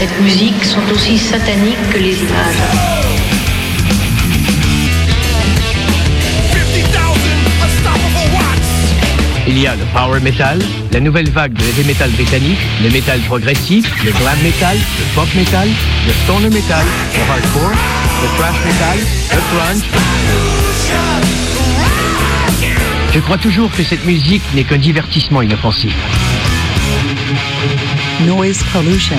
cette musique sont aussi sataniques que les images. Il y a le power metal, la nouvelle vague de heavy metal britannique, le metal progressif, le glam metal, le pop metal, le stoner metal, le hardcore, le thrash metal, le grunge. Je crois toujours que cette musique n'est qu'un divertissement inoffensif. Noise pollution.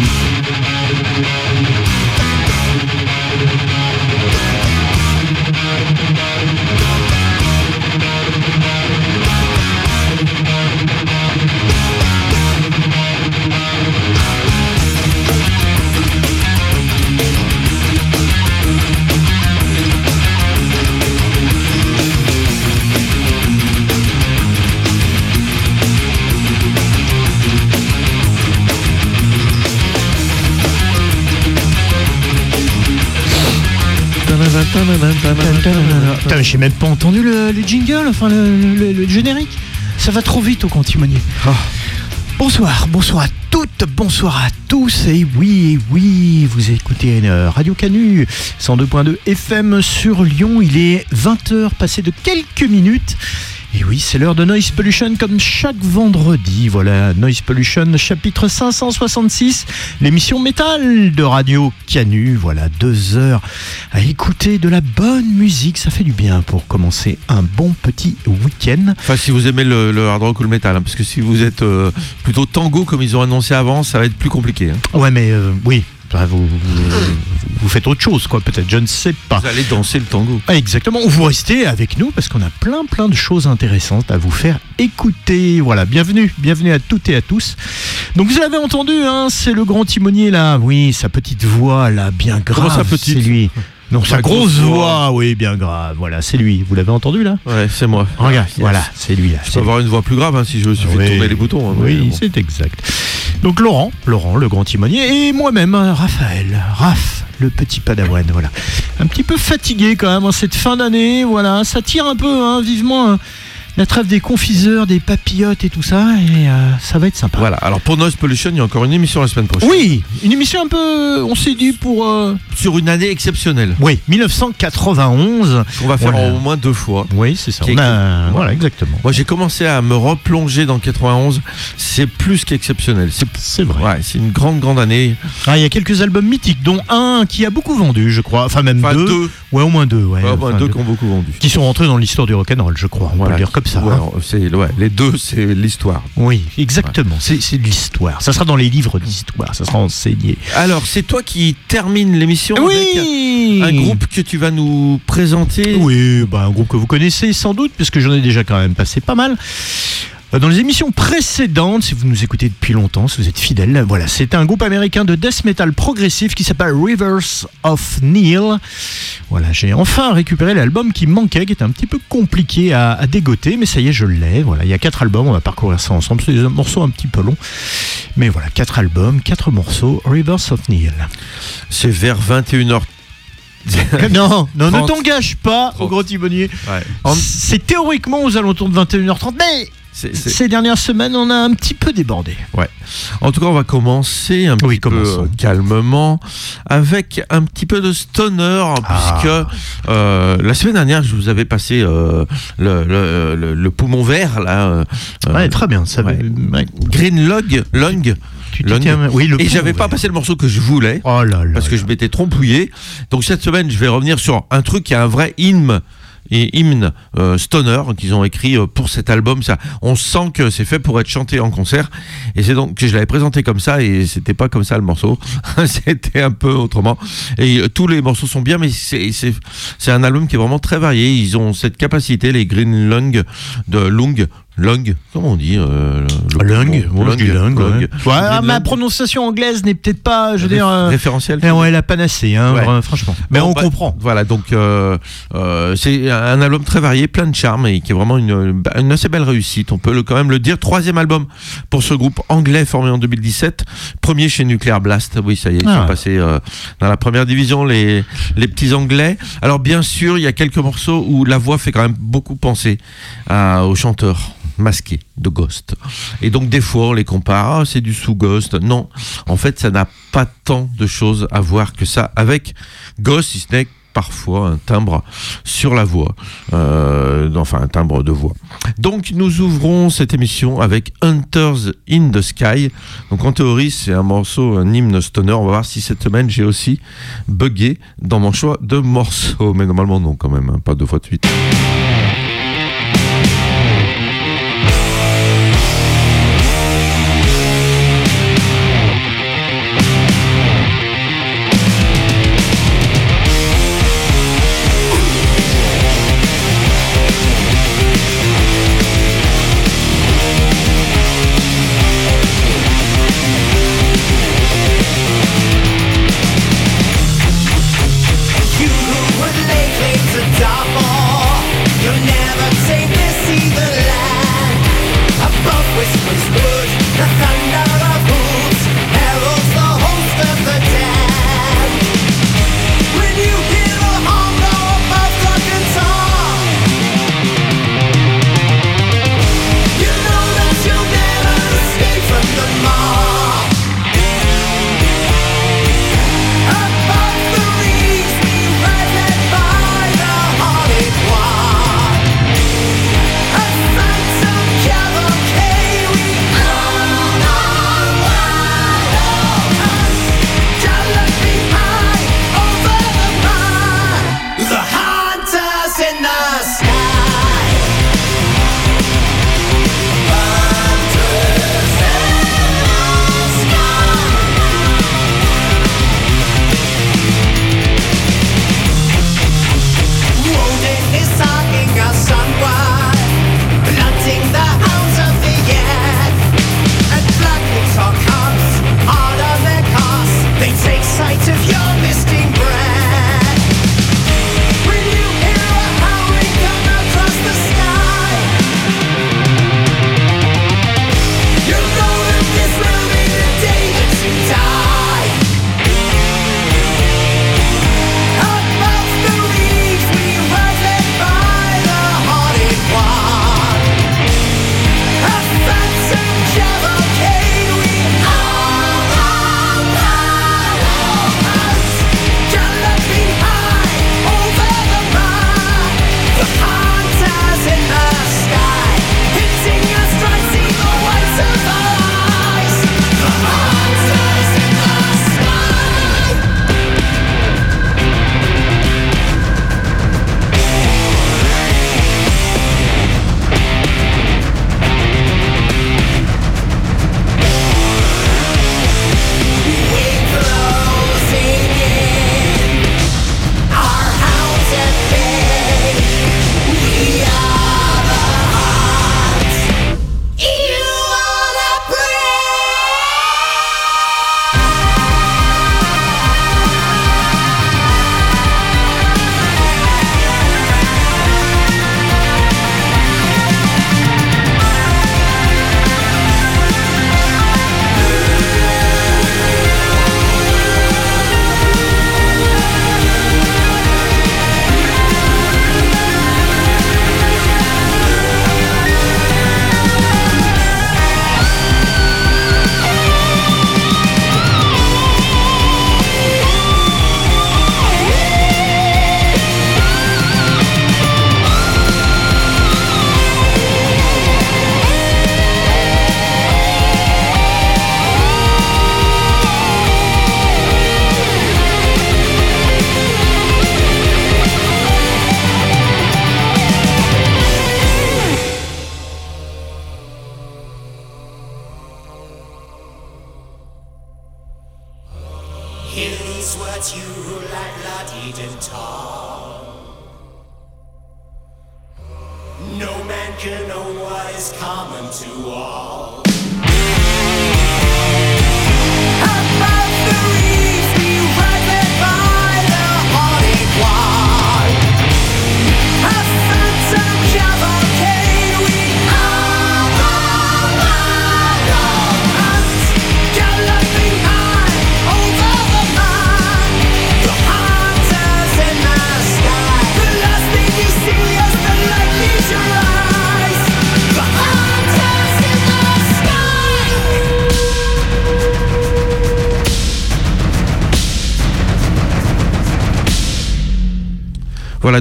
Putain, j'ai même pas entendu le, le jingle, enfin le, le- le générique. Ça va trop vite au cantimonier. Bonsoir, bonsoir à toutes, bonsoir à tous. Et oui, oui, vous écoutez euh, Radio Canu 102.2 FM sur Lyon. Il est 20h passé de quelques minutes. Et oui, c'est l'heure de Noise Pollution comme chaque vendredi. Voilà, Noise Pollution chapitre 566, l'émission métal de Radio Canu. Voilà, deux heures à écouter de la bonne musique. Ça fait du bien pour commencer un bon petit week-end. Enfin, si vous aimez le, le hard rock ou le métal, hein, parce que si vous êtes euh, plutôt tango comme ils ont annoncé avant, ça va être plus compliqué. hein. Ouais, mais euh, oui, enfin, vous, vous, vous faites autre chose, quoi, peut-être, je ne sais pas. Vous allez danser le tango. Ah, Exactement, vous restez avec nous parce qu'on a plein plein de choses intéressantes à vous faire écouter. Voilà, bienvenue, bienvenue à toutes et à tous. Donc vous l'avez entendu, hein, c'est le grand timonier là, oui, sa petite voix là, bien grave. Comment sa petite C'est lui. Non, sa grosse grosse voix, voix. oui, bien grave. Voilà, c'est lui. Vous l'avez entendu là? Ouais, c'est moi. Regarde, Yes. voilà, c'est lui là. Je peux avoir une voix plus grave hein, si je suffit Oui. de tourner les boutons. hein, Oui, bon. c'est exact. Donc Laurent, Laurent, le grand timonier, et moi-même, hein, Raphaël, Raph, le petit padawan, voilà. Un petit peu fatigué quand même en cette fin d'année, voilà. Ça tire un peu, hein, vivement, hein, la trêve des confiseurs, des papillotes et tout ça, et euh, ça va être sympa. Voilà, alors pour Noise Pollution, il y a encore une émission la semaine prochaine. Oui, une émission un peu, on s'est dit pour... euh, Sur une année exceptionnelle. Oui, 1991. On va faire Voilà. au moins deux fois. Oui, c'est ça. On a- Voilà, exactement. Moi, j'ai commencé à me replonger dans 91. C'est plus qu'exceptionnel. C'est vrai. ouais, c'est une grande, grande année. Ah, il y a quelques albums mythiques, dont un qui a beaucoup vendu, je crois. Enfin, même Enfin, deux. deux. Ouais, au moins deux. Ouais, Enfin, deux deux. qui ont beaucoup vendu. qui sont rentrés dans l'histoire du rock'n'roll, je crois. On Voilà. peut le dire comme ça. Ouais, hein. c'est, ouais, les deux, c'est l'histoire. Oui, exactement. C'est c'est de l'histoire. Ça sera dans les livres d'histoire. Ça sera enseigné. Alors, c'est toi qui termine l'émission avec Oui un groupe que tu vas nous présenter. Oui, bah, un groupe que vous connaissez sans doute, puisque j'en ai déjà quand même passé pas mal. Euh, Dans les émissions précédentes, si vous nous écoutez depuis longtemps, si vous êtes fidèles, voilà, c'est un groupe américain de death metal progressif qui s'appelle Rivers of Neil. Voilà, j'ai enfin récupéré l'album qui manquait, qui était un petit peu compliqué à, à dégoter, mais ça y est, je l'ai. Voilà, il y a quatre albums, on va parcourir ça ensemble. C'est des morceaux un petit peu longs, mais voilà, quatre albums, quatre morceaux. Rivers of Neil. C'est vers 21h. non, non, ne 30. t'engage pas au 30. gros timonier. Ouais. C'est théoriquement aux alentours de 21h30, mais ces dernières semaines, on a un petit peu débordé. En tout cas, on va commencer un Oui, petit peu commençons. euh, calmement avec un petit peu de stoner, Ah. puisque euh, la semaine dernière, je vous avais passé euh, le, le- le- le poumon vert, là, euh, Ouais, très bien. Ça, ouais. ouais. Green Log, Lung, tiens- oui, le et j'avais pas passé le morceau que je voulais. Oh là là. parce que là. je m'étais trompouillé. Donc cette semaine, je vais revenir sur un truc qui a un vrai hymne et hymne euh, stoner qu'ils ont écrit euh, pour cet album. Ça, on sent que c'est fait pour être chanté en concert. Et c'est donc que je l'avais présenté comme ça et c'était pas comme ça le morceau. c'était un peu autrement. Et euh, tous les morceaux sont bien, mais c'est un album qui est vraiment très varié. Ils ont cette capacité, les Green Lung de Lung. Lung, comment on dit euh, le- Lung, bon, lung, ouais. Ouais, Green ma Lung. prononciation anglaise n'est peut-être pas, je veux dire, euh, référentiel. eh ouais, la panacée, hein, Ouais. franchement. Mais Bon, on bah, comprend. Voilà, donc euh, euh, c'est un album très varié, plein de charme et qui est vraiment une, une assez belle réussite. On peut le, quand même le dire. Troisième album pour ce groupe anglais formé en 2017. Premier chez Nuclear Blast. Oui, ça y est, ils Ah. sont passés euh, dans la première division, les, les petits anglais. Alors, bien sûr, il y a quelques morceaux où la voix fait quand même beaucoup penser à- au chanteur masqué de Ghost. Et donc des fois on les compare, ah, c'est du sous-Ghost. Non, en fait ça n'a pas tant de choses à voir que ça avec Ghost, si ce n'est parfois un timbre sur la voix, euh, enfin un timbre de voix. Donc nous ouvrons cette émission avec Hunters in the Sky. Donc en théorie c'est un morceau, un hymne stoner. On va voir si cette semaine j'ai aussi buggé dans mon choix de morceau, mais normalement non quand même, hein. pas deux fois de suite.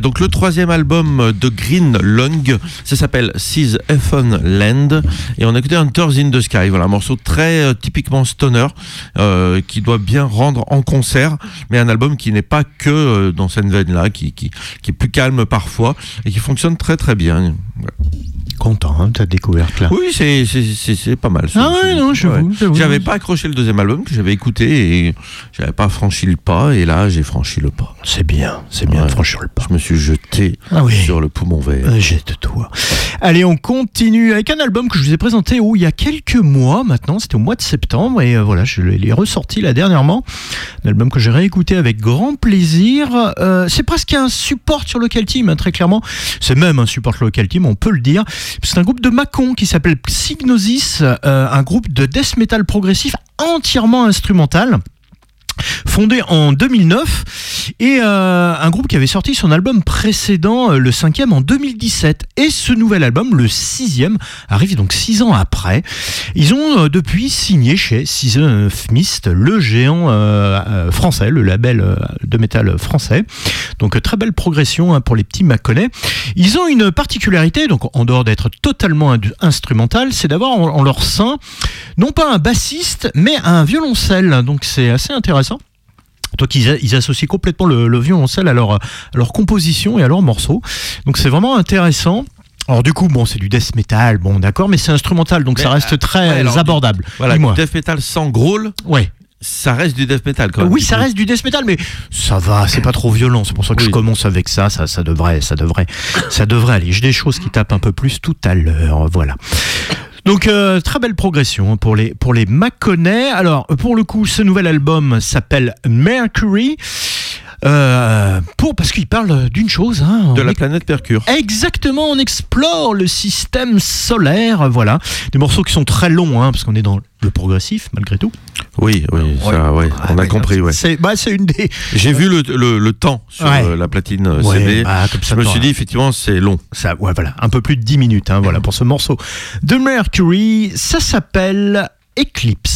Donc le troisième album de Green Lung, ça s'appelle Seas Heaven Land, et on a écouté Hunters in the Sky, voilà, un morceau très euh, typiquement stoner, euh, qui doit bien rendre en concert, mais un album qui n'est pas que euh, dans cette veine-là, qui, qui, est plus calme parfois, et qui fonctionne très très bien. Content hein, de ta découverte là. Oui, c'est- c'est c'est- c'est pas mal. ça. Ah ouais, non, j'avoue, j'avoue. J'avais pas accroché le deuxième album que j'avais écouté et j'avais pas franchi le pas, et là j'ai franchi le pas. C'est bien, c'est bien Ouais. de franchir le pas. Je me suis jeté Ah oui. sur le poumon vert. Euh, Jette-toi. Allez, on continue avec un album que je vous ai présenté oh, il y a quelques mois maintenant, c'était au mois de septembre, et euh, voilà, je l'ai ressorti là dernièrement. Un album que j'ai réécouté avec grand plaisir. Euh, c'est presque un support sur Local Team, hein, très clairement. C'est même un support Local Team, on peut le dire. C'est un groupe de Macon qui s'appelle Psygnosis, euh, un groupe de death metal progressif entièrement instrumental fondé en 2009 et euh, un groupe qui avait sorti son album précédent, euh, le cinquième, en 2017. Et ce nouvel album, le sixième, arrive donc six ans après. Ils ont euh, depuis signé chez Season of Mist, le géant français, le label de métal français. Donc très belle progression hein, pour les petits Maconnais. Ils ont une particularité, donc en dehors d'être totalement instrumental, c'est d'avoir en leur sein non pas un bassiste, mais un violoncelle. Donc c'est assez intéressant. Donc ils, ils associent complètement le, le violoncelle à leur, à leur composition et à leurs morceaux. Donc c'est vraiment intéressant. Alors du coup, bon, c'est du death metal, bon d'accord, mais c'est instrumental, donc Mais, ça reste euh, très ouais, alors, abordable. Voilà, du death metal sans growl, Ouais. ça reste du death metal quand même. Oui, ça reste du death metal, mais ça va, c'est pas trop violent. C'est pour ça que je commence avec ça. Ça, ça devrait, ça devrait, ça devrait aller. J'ai des choses qui tapent un peu plus tout à l'heure. Voilà. Donc euh, très belle progression hein, pour les pour les Maconnais. Alors pour le coup, ce nouvel album s'appelle Mercury. Euh, pour parce qu'il parle d'une chose. Hein, De la planète Mercure. Exactement, on explore le système solaire, voilà. Des morceaux qui sont très longs, hein, parce qu'on est dans le progressif, malgré tout. Oui, oui, ça, ouais, on a compris, ouais. C'est bah, une des, J'ai vu le, le, le temps sur Ouais. euh, la platine euh, CD. bah, comme ça, je me suis dit, effectivement, c'est long. Ça, ouais, voilà, un peu plus de 10 minutes, hein, voilà, pour ce morceau de Mercury. Ça s'appelle Eclipse.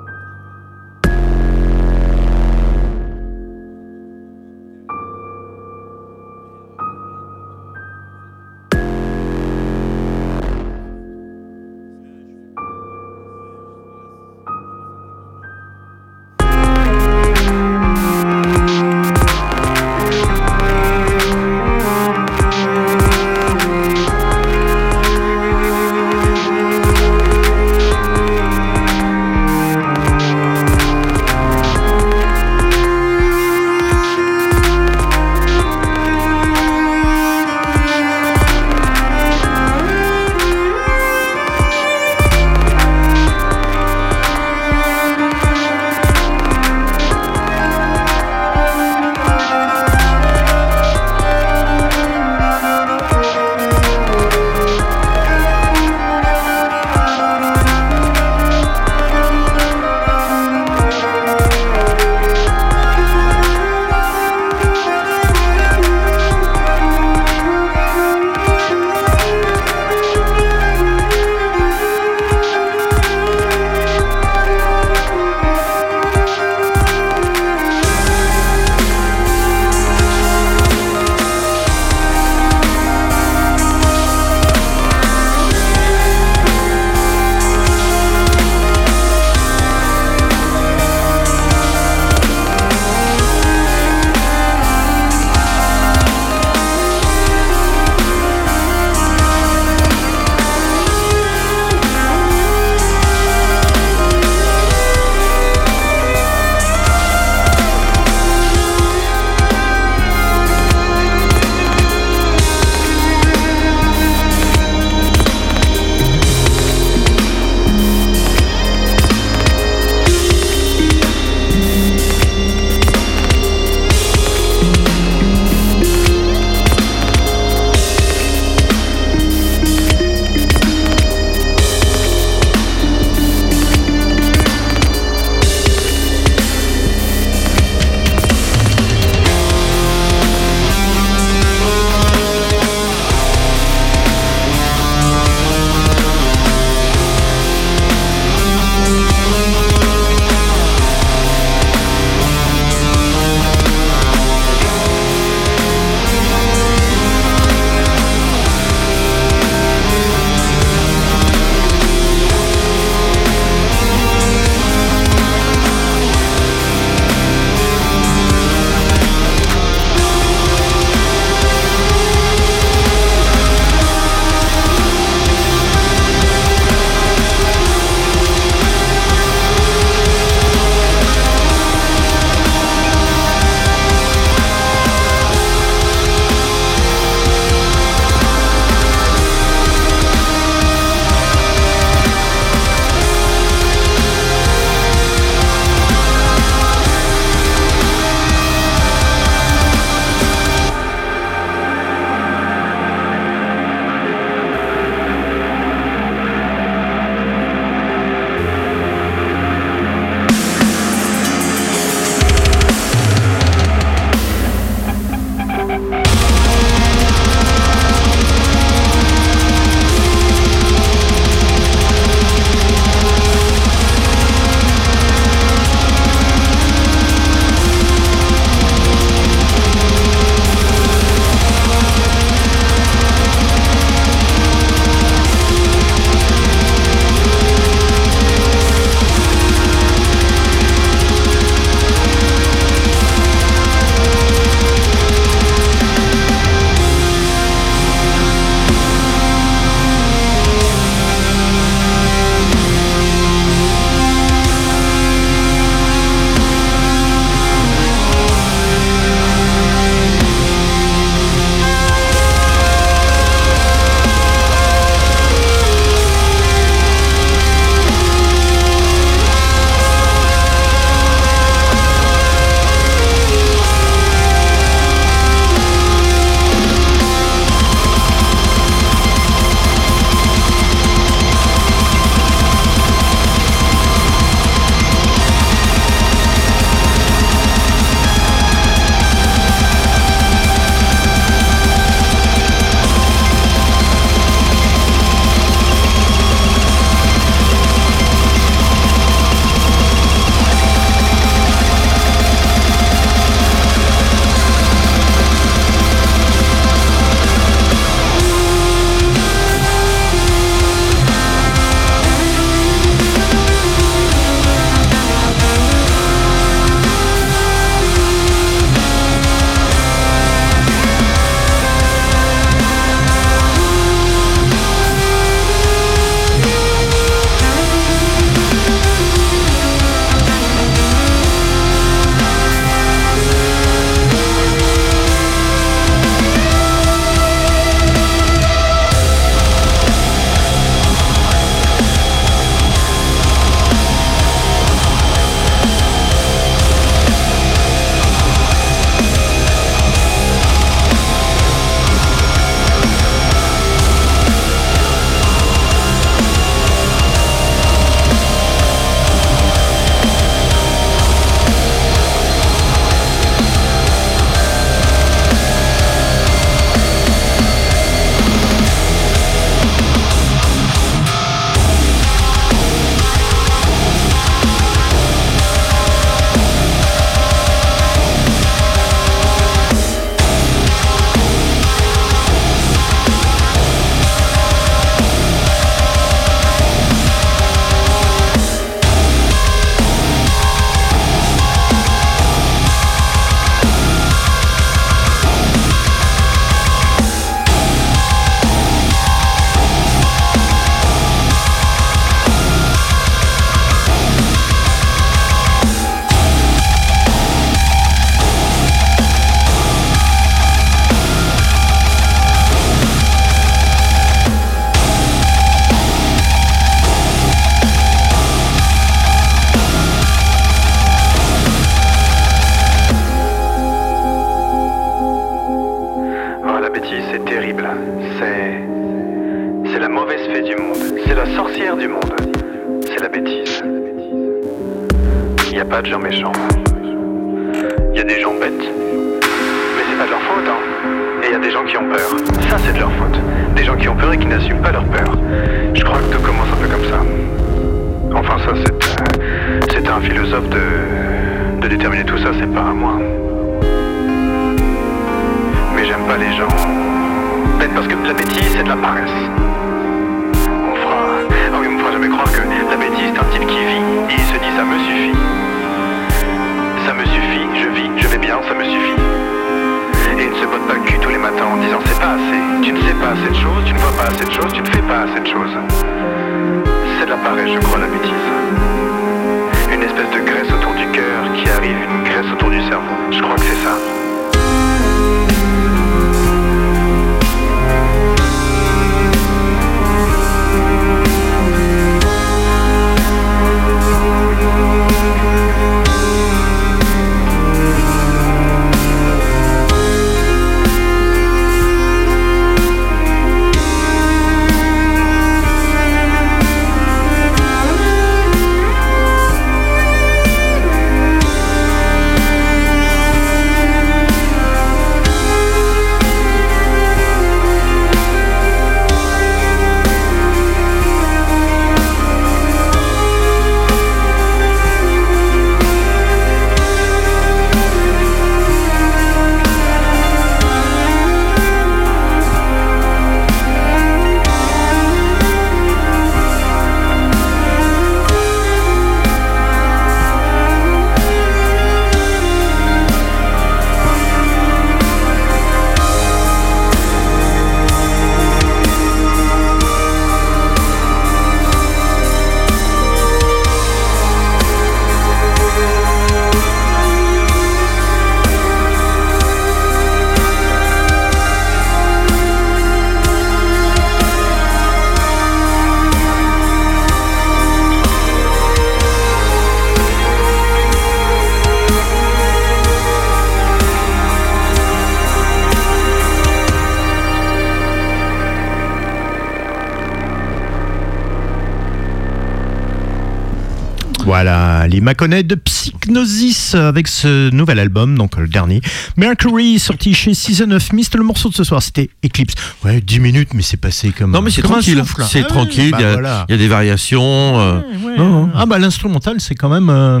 Maconais de Psychnosis avec ce nouvel album, donc le dernier. Mercury, sorti chez Season of Mist. Le morceau de ce soir, c'était Eclipse. Ouais, 10 minutes, mais c'est passé comme. Non, mais c'est tranquille. C'est Ah tranquille. bah Il y, a- voilà. il y a des variations. euh, Ouais, ouais. non, non. Ah bah l'instrumental, c'est quand même. euh,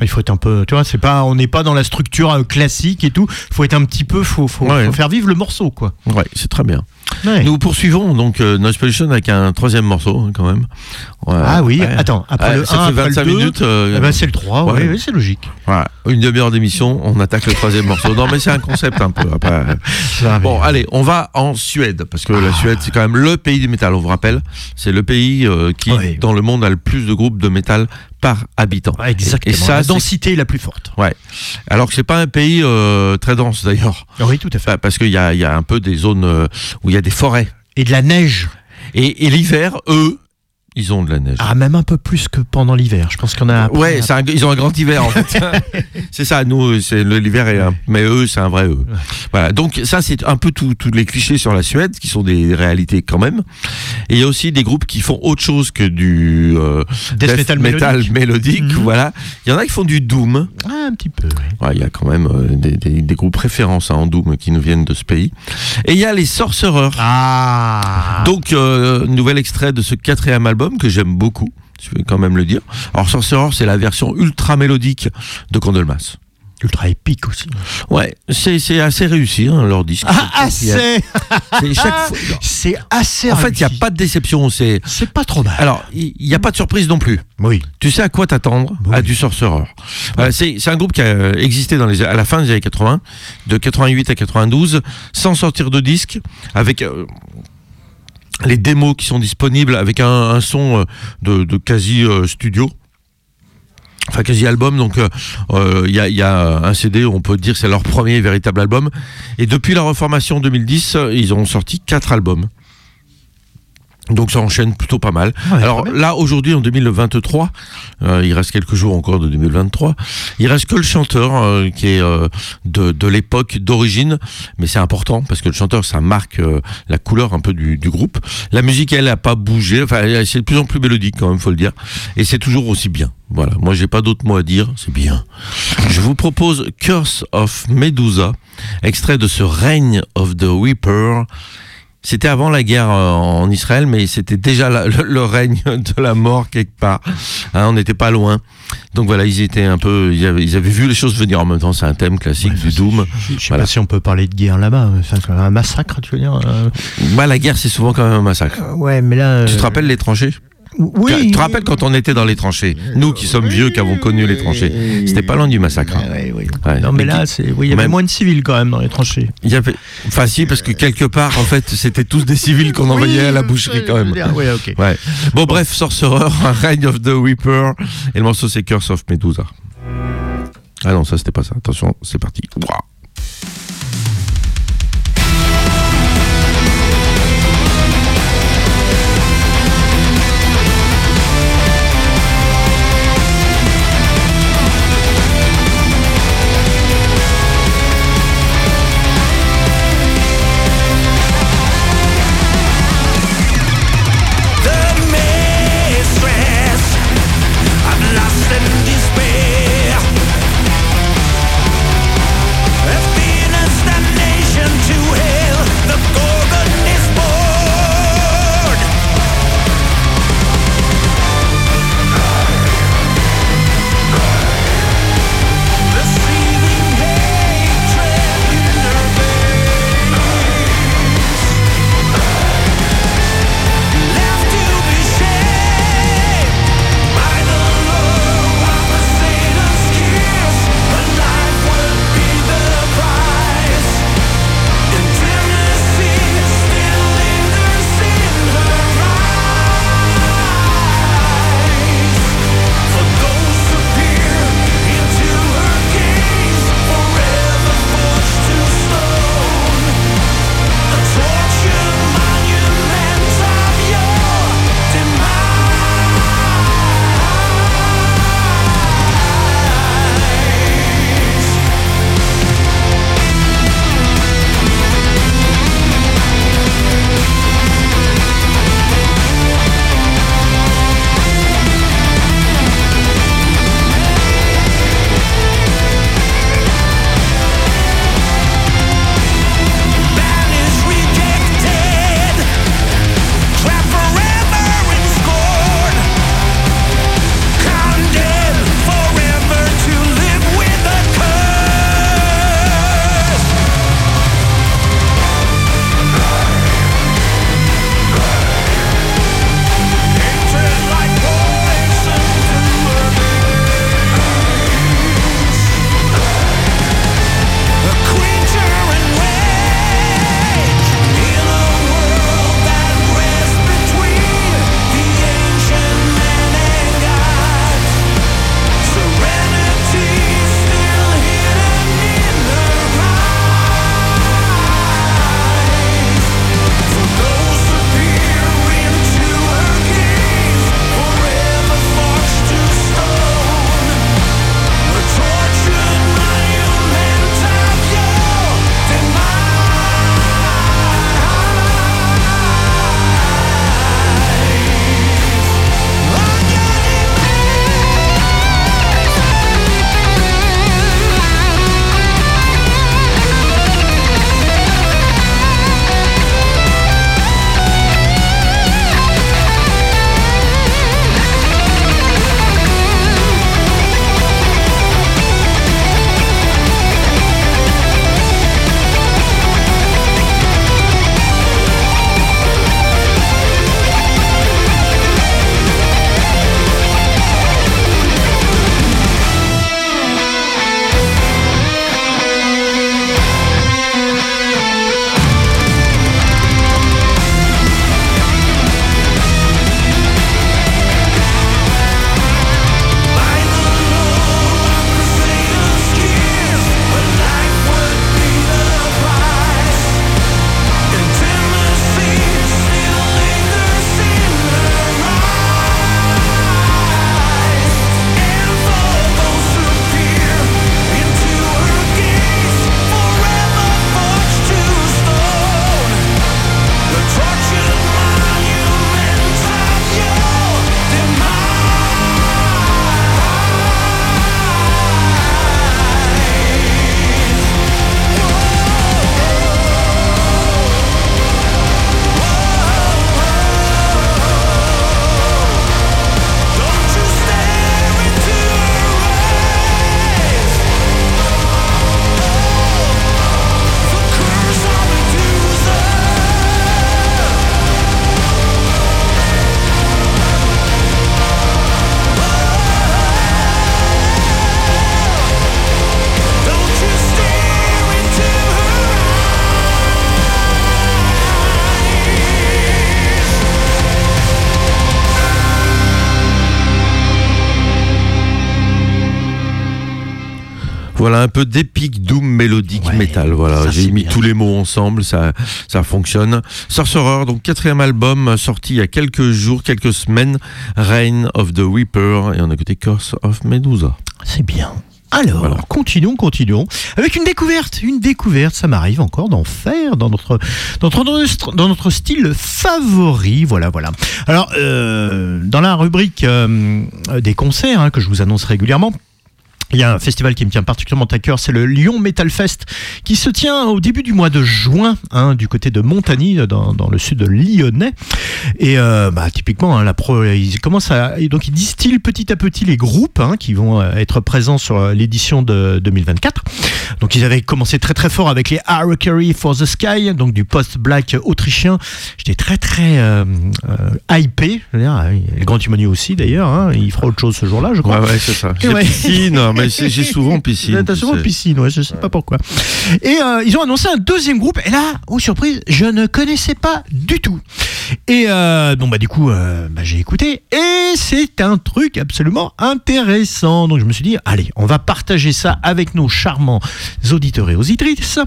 Il faut être un peu, tu vois, c'est pas, on n'est pas dans la structure euh, classique et tout. Faut être un petit peu, faut, faut, Ouais. faut faire vivre le morceau, quoi. Ouais, c'est très bien. Ouais. Nous poursuivons donc euh, Noise Pollution avec un troisième morceau hein, quand même. Ouais, Ah oui, ouais. attends, après Ouais, le ça 1, fait après 25 le 2, minutes. euh, eh ben, c'est le 3, ouais, ouais. ouais, c'est logique. une demi-heure d'émission, on attaque le troisième morceau. Non, mais c'est un concept un peu. après. Ça, Bon, allez, on va en Suède parce que la Suède c'est quand même le pays du métal. On vous rappelle, c'est le pays euh, qui dans le monde a le plus de groupes de métal par habitant. Exactement. Et ça, la densité est la plus forte. Ouais. Alors que c'est pas un pays euh, très dense d'ailleurs, Oui, tout à fait. Parce qu'il y a, il y a un peu des zones où il y a des forêts. Et de la neige. Et, et l'hiver, eux, ils ont de la neige. Ah, même un peu plus que pendant l'hiver. Je pense qu'on a. Ouais, un- ils ont un grand hiver en fait. c'est ça, nous, c'est l'hiver est un, mais eux, c'est un vrai eux. Voilà, donc ça c'est un peu tous les clichés sur la Suède qui sont des réalités quand même. Et il y a aussi des groupes qui font autre chose que du euh, Death metal mélodique. mélodique, Mhm. voilà. Il y en a qui font du doom. Ah, un petit peu. Ouais, Il y a quand même euh, des, des- des groupes références hein, en doom qui nous viennent de ce pays. Et il y a les Sorcerers. Ah. Donc, euh, nouvel extrait de ce quatrième album que j'aime beaucoup, je vais quand même le dire. Alors, Sorcerer, c'est la version ultra mélodique de Candlemas. ultra épique aussi. Ouais, c'est c'est assez réussi, hein, leur disque. Ah, assez. c'est assez. En fait, il n'y a pas de déception. C'est C'est pas trop mal. alors, il n'y a pas de surprise non plus. oui. Tu sais à quoi t'attendre Oui. À du Sorcerer. C'est c'est un groupe qui a euh, existé dans les, à la fin des années 80, de 88 à 92, sans sortir de disque, avec euh, les démos qui sont disponibles, avec un, son euh, de, quasi euh, studio. Enfin, quasi album, donc euh, euh, il y, a, il un CD, on peut dire que c'est leur premier véritable album. Et depuis la reformation en 2010, euh, ils ont sorti quatre albums. Donc ça enchaîne plutôt pas mal. Ouais, Alors là, aujourd'hui, en 2023, euh, il reste quelques jours encore de 2023, il reste que le chanteur euh, qui est euh, de, de l'époque d'origine, mais c'est important parce que le chanteur, ça marque euh, la couleur un peu du, du groupe. La musique, elle, a pas bougé, enfin, elle- c'est de plus en plus mélodique quand même, faut le dire, et c'est toujours aussi bien. Voilà, moi j'ai pas d'autres mots à dire, c'est bien. Je vous propose Curse of Medusa, extrait de ce Reign of the Reaper. C'était avant la guerre euh, en Israël, mais c'était déjà la- le, le règne de la mort quelque part. Hein, on n'était pas loin. Donc voilà, ils étaient un peu, ils avaient, ils avaient vu les choses venir. En même temps, c'est un thème classique du Doom. Je je sais Voilà. pas si on peut parler de guerre là-bas. Un massacre, tu veux dire euh, Bah, la guerre, c'est souvent quand même un massacre. euh, Ouais, mais là. Tu te rappelles les tranchées Oui. Tu te rappelles quand on était dans les tranchées? Nous qui sommes vieux, qui avons connu les tranchées. C'était pas loin du massacre. hein. Ouais, ouais, Ouais. Non, mais Mais là, c'est. Oui, il y avait même- moins de civils quand même dans les tranchées. Il y avait, enfin si, parce que quelque part, en fait, c'était tous des civils qu'on envoyait à la boucherie quand même. Ouais. Bon, bref, Sorcerer, Reign of the Reaper, et le morceau c'est Curse of Medusa. Ah non, ça c'était pas ça. Attention, c'est parti. Ouah. Voilà un peu d'épique doom mélodique Ouais, metal. Voilà, j'ai mis bien. tous les mots ensemble, ça, ça fonctionne. Sorcerer, donc quatrième album sorti il y a quelques jours, quelques semaines, Reign of the Weeper, et on a écouté Curse of Medusa. C'est bien. Alors, Voilà. continuons, continuons. Avec une découverte, une découverte, ça m'arrive encore d'en faire dans notre, dans notre, dans notre style favori. Voilà, voilà. Alors, euh, dans la rubrique euh, des concerts hein, que je vous annonce régulièrement, il y a un festival qui me tient particulièrement à cœur, c'est le Lyon Metal Fest, qui se tient au début du mois de juin, hein, du côté de Montagny, dans, dans le sud de Lyonnais. Et euh, bah, typiquement, hein, la pro, ils commencent à, et donc ils distillent petit à petit les groupes hein, qui vont euh, être présents sur euh, l'édition de 2024. Donc ils avaient commencé très très fort avec les Hurricane for the Sky, donc du post-black autrichien. J'étais très très euh, euh, hypé. Je veux dire, le Grand Timonier aussi d'ailleurs. il fera autre chose ce jour-là, je crois. Ouais, ouais, c'est ça. J'ai mais souvent piscine. T'as souvent piscine, ouais, je sais pas pourquoi. Et euh, ils ont annoncé un deuxième groupe, et là, oh surprise, je ne connaissais pas du tout. Et euh, bon, bah du coup, euh, bah, j'ai écouté, et c'est un truc absolument intéressant. Donc je me suis dit, allez, on va partager ça avec nos charmants auditeurs et auditrices.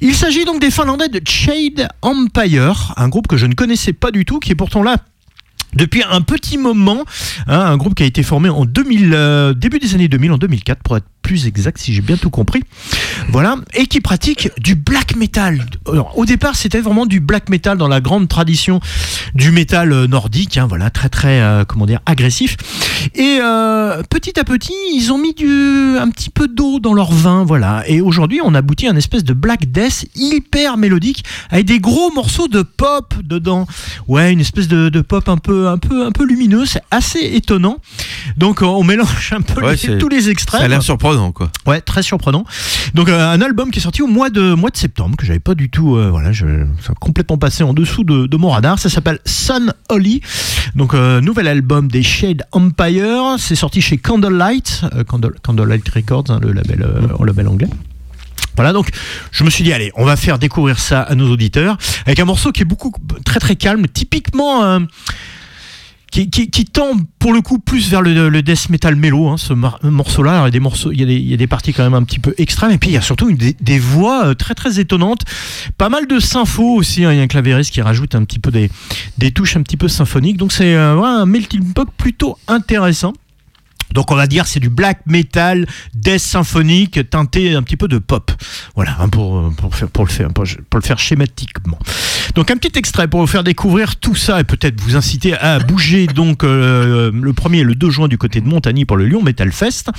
Il s'agit donc des Finlandais de Shade Empire, un groupe que je ne connaissais pas du tout, qui est pourtant là depuis un petit moment, hein, un groupe qui a été formé en 2000, euh, début des années 2000, en 2004 pour être plus exact, si j'ai bien tout compris. Voilà, et qui pratique du black metal. Au départ, c'était vraiment du black metal dans la grande tradition du métal euh, nordique, hein, voilà, très très, euh, comment dire, agressif. Et petit à petit, ils ont mis du, un petit peu d'eau dans leur vin, voilà. Et aujourd'hui, on aboutit à une espèce de black death hyper mélodique avec des gros morceaux de pop dedans. Ouais, une espèce de pop un peu, un peu, un peu lumineux. C'est assez étonnant. Donc, euh, on mélange un peu Ouais, les- c'est- tous les Ça extraits. a l'air surprenant, quoi. Ouais, très surprenant. Donc euh, un album qui est sorti au mois de mois de septembre que j'avais pas du tout, euh, voilà, je, ça a complètement passé en dessous de, de mon radar. Ça s'appelle Sun Holly. Donc euh, nouvel album des Shade Empire. C'est sorti chez Candlelight, euh, Candle- Candlelight Records, hein, le label, euh, le label anglais. Voilà, donc je me suis dit, allez, on va faire découvrir ça à nos auditeurs avec un morceau qui est beaucoup très très calme, typiquement. Euh, qui, qui, tend pour le coup plus vers le, death metal mélo, hein, ce mar- morceau-là. Il y a des morceaux, il y a des, parties quand même un petit peu extrêmes, et puis il y a surtout des, voix euh, très très étonnantes, pas mal de symphos aussi. hein. Il y a un clavieriste qui rajoute un petit peu des, des touches un petit peu symphoniques, donc c'est euh, un melting pot plutôt intéressant. Donc on va dire c'est du black metal, death symphonique teinté un petit peu de pop. Voilà, hein, pour, pour, faire, pour, le faire, pour, le faire schématiquement. Donc un petit extrait pour vous faire découvrir tout ça et peut-être vous inciter à bouger donc euh, le 1er et le 2 juin du côté de Montagny pour le Lyon Metal Fest.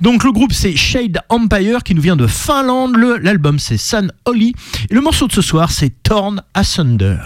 Donc le groupe c'est Shade Empire qui nous vient de Finlande. L'album c'est Sun Holly. Et le morceau de ce soir c'est Torn Asunder.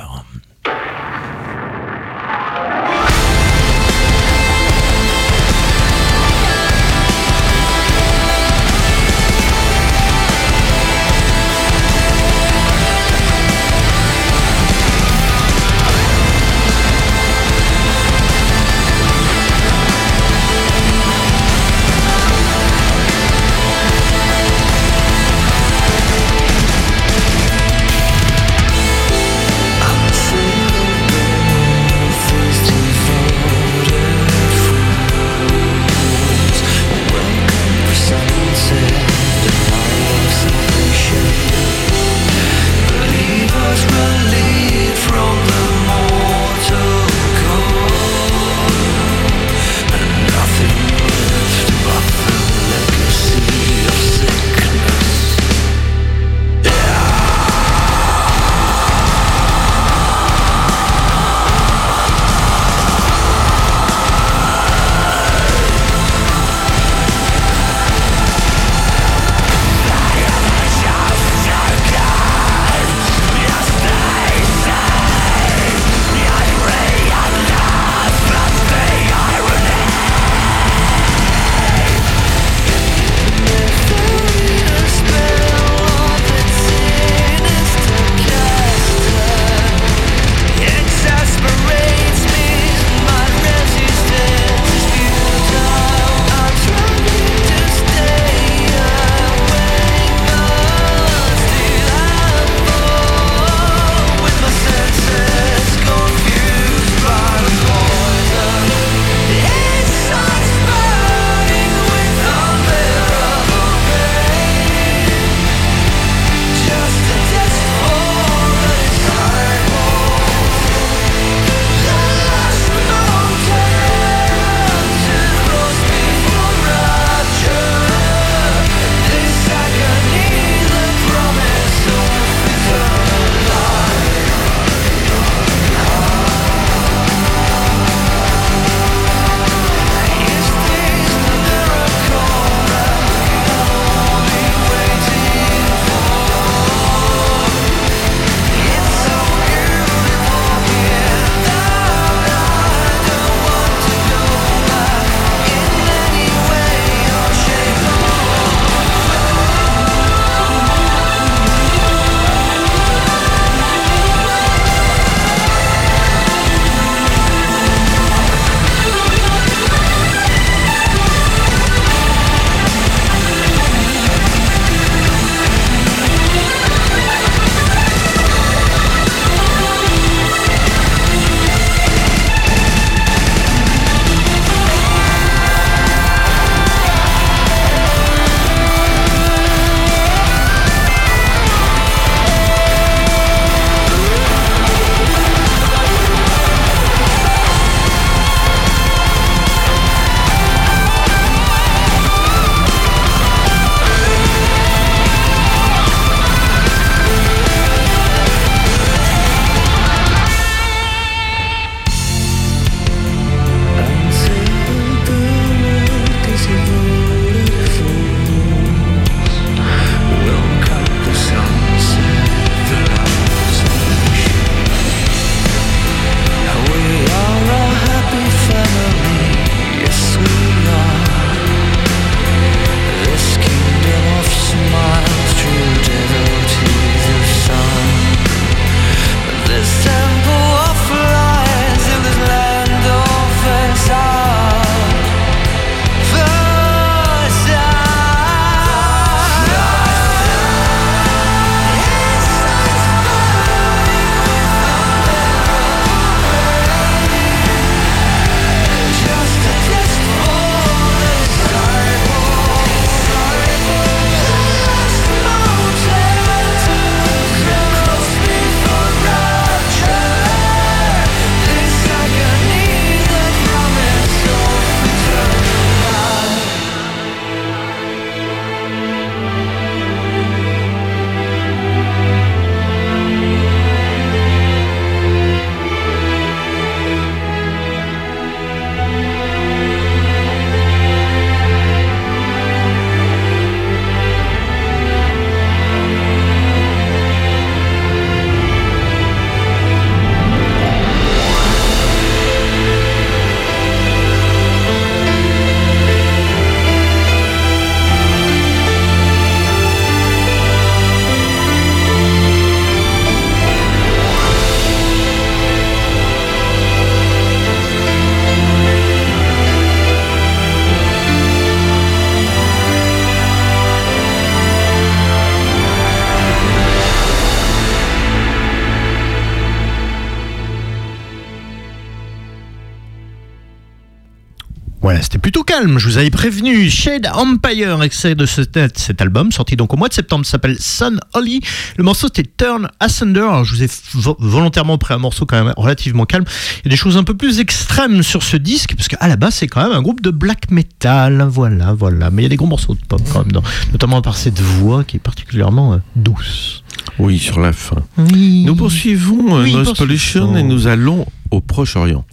Calme, je vous avais prévenu. Shade Empire, extrait de ce- cet album, sorti donc au mois de septembre, s'appelle Sun Holly. Le morceau c'était Turn Ascender. Alors, je vous ai vo- volontairement pris un morceau quand même relativement calme. Il y a des choses un peu plus extrêmes sur ce disque, parce qu'à la base c'est quand même un groupe de black metal. Voilà, voilà. Mais il y a des gros morceaux de pop quand même, dans- notamment par cette voix qui est particulièrement euh, douce. Oui, sur la fin. Oui. Nous poursuivons euh, Oui, Noise. Pollution et nous allons au Proche-Orient.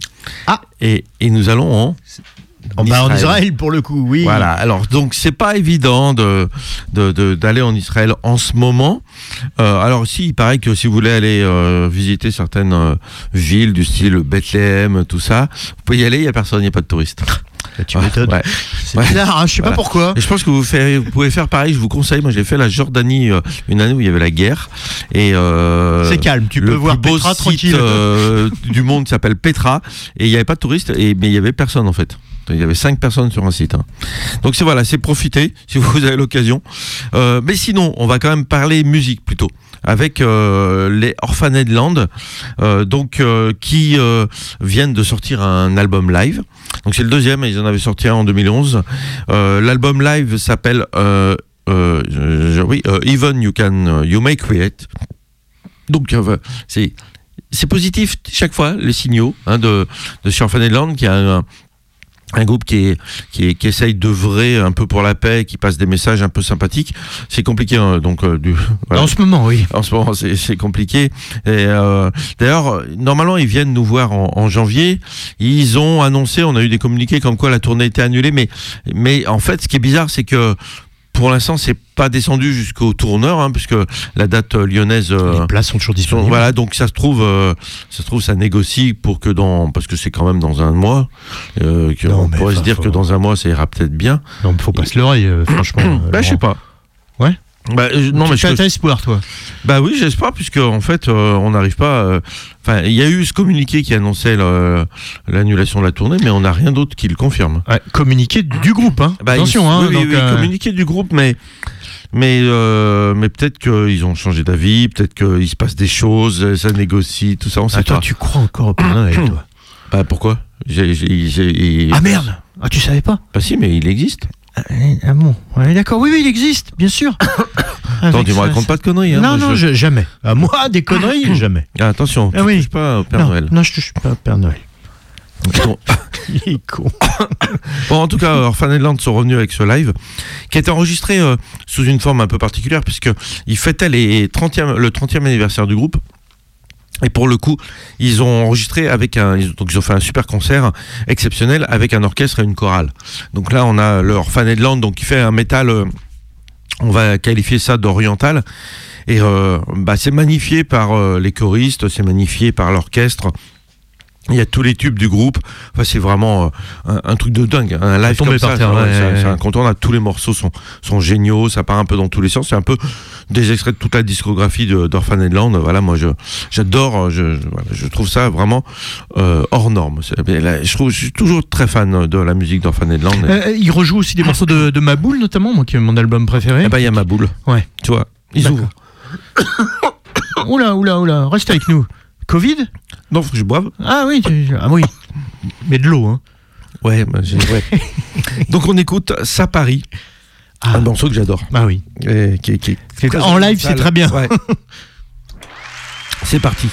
Ah. Et, et nous allons en. Bah, en Israël pour le coup, oui. Voilà. Alors donc c'est pas évident de de- de- d'aller en Israël en ce moment. Euh, alors aussi, il paraît que si vous voulez aller euh, visiter certaines euh, villes du style Bethléem, tout ça, vous pouvez y aller. Il y a personne, il n'y a pas de touristes. Tu m'étonnes. Ouais. C'est Ouais. bizarre, hein, je sais Voilà. pas pourquoi. Et je pense que vous, pouvez faire pareil. Je vous conseille. Moi, j'ai fait la Jordanie euh, une année où il y avait la guerre. Et euh, C'est calme, tu le peux voir plus beau Petra site, tranquille. euh, du monde s'appelle Petra et il n'y avait pas de touristes et mais il y avait personne en fait. Il y avait cinq personnes sur un site. hein. Donc c'est voilà, c'est profiter si vous avez l'occasion. Euh, mais sinon, on va quand même parler musique plutôt avec euh, les Orphaned Land, euh, donc qui viennent de sortir un album live. Donc c'est le deuxième, ils en avaient sorti un en 2011. Euh, L'album live s'appelle oui, Even You Can You May Create. Donc c'est c'est positif chaque fois les signaux hein, de de Orphaned Land qui a un, un groupe qui, est, qui, est- qui essaye d'œuvrer un peu pour la paix, qui passe des messages un peu sympathiques. C'est compliqué, hein, donc euh, du, voilà. En ce moment, oui. En ce moment, c'est c'est compliqué. Et euh, d'ailleurs, normalement, ils viennent nous voir en, en janvier. Ils ont annoncé, on a eu des communiqués comme quoi la tournée était annulée, mais mais en fait, ce qui est bizarre, c'est que pour l'instant, c'est pas descendu jusqu'au tourneur, hein, puisque la date euh, lyonnaise. euh, Les places sont toujours sont- disponibles. voilà, donc ça se trouve, euh, ça se trouve, ça négocie pour que dans, parce que c'est quand même dans un mois, euh, que Non, on pourrait se dire faut- que dans un mois, ça ira peut-être bien. Non, faut pas se leurrer, franchement. bah, je sais pas. Bah, euh, non, mais je, espoir, toi. bah oui, j'espère, puisque en fait, euh, on n'arrive pas. euh, Enfin, il y a eu ce communiqué qui annonçait l'annulation de la tournée, mais on n'a rien d'autre qui le confirme. Ouais, communiqué du groupe, hein. Bah, Attention, il- hein. oui, oui, donc, oui, euh, communiqué du groupe, mais mais mais peut-être qu'ils ont changé d'avis, peut-être qu'il se passe des choses, ça négocie, tout ça, on sait ah, toi, pas. tu crois encore au Père Noël, toi? Bah pourquoi? Ah merde Ah, tu savais pas? Bah si, mais il existe. Ah, ah bon Ouais, d'accord. Oui, oui, il existe, bien sûr. Attends, tu me racontes pas de conneries. Hein, Non, moi, non, je- je- jamais. À moi, des conneries, jamais. Ah, attention, tu Ah oui. touches pas au Père non, Noël. non, je touche pas au Père Noël. Bon, Il est con. Bon, en tout cas, Orphaned Land sont revenus avec ce live qui a été enregistré euh, sous une forme un peu particulière puisque il fêtait les 30e, le 30e anniversaire du groupe. Et pour le coup, ils ont enregistré avec un, donc ils ont fait un super concert exceptionnel avec un orchestre et une chorale. Donc là, on a le Orphaned Land, donc qui fait un métal, euh, on va qualifier ça d'oriental. Et euh, bah, c'est magnifié par euh, les choristes, c'est magnifié par l'orchestre. Il y a tous les tubes du groupe. Enfin, c'est vraiment euh, un, un truc de dingue. Un live comme par ça, terre, c'est- ouais, incontournable. Tous les morceaux sont, sont géniaux. Ça part un peu dans tous les sens. C'est un peu des extraits de toute la discographie d'Orphaned Land. Voilà, moi, je j'adore. Je, je, trouve ça vraiment euh, hors norme. Là, je trouve, je suis toujours très fan de la musique d'Orphaned Land. Euh, il rejoue aussi des morceaux de, de Maboule, notamment, moi, qui est mon album préféré. Eh ben, il y a ma boule. Ouais. Tu vois, ils ouvrent. Oula, oula, oula, reste avec nous. Covid Non, faut que je boive. Ah oui, tu- ah oui. Mais de l'eau, hein. Ouais, bah, j'ai- ouais. Donc on écoute Ça Paris, Ah. un morceau que j'adore. Ah oui. Et qui- qui- En live, c'est très bien. Ouais. C'est parti.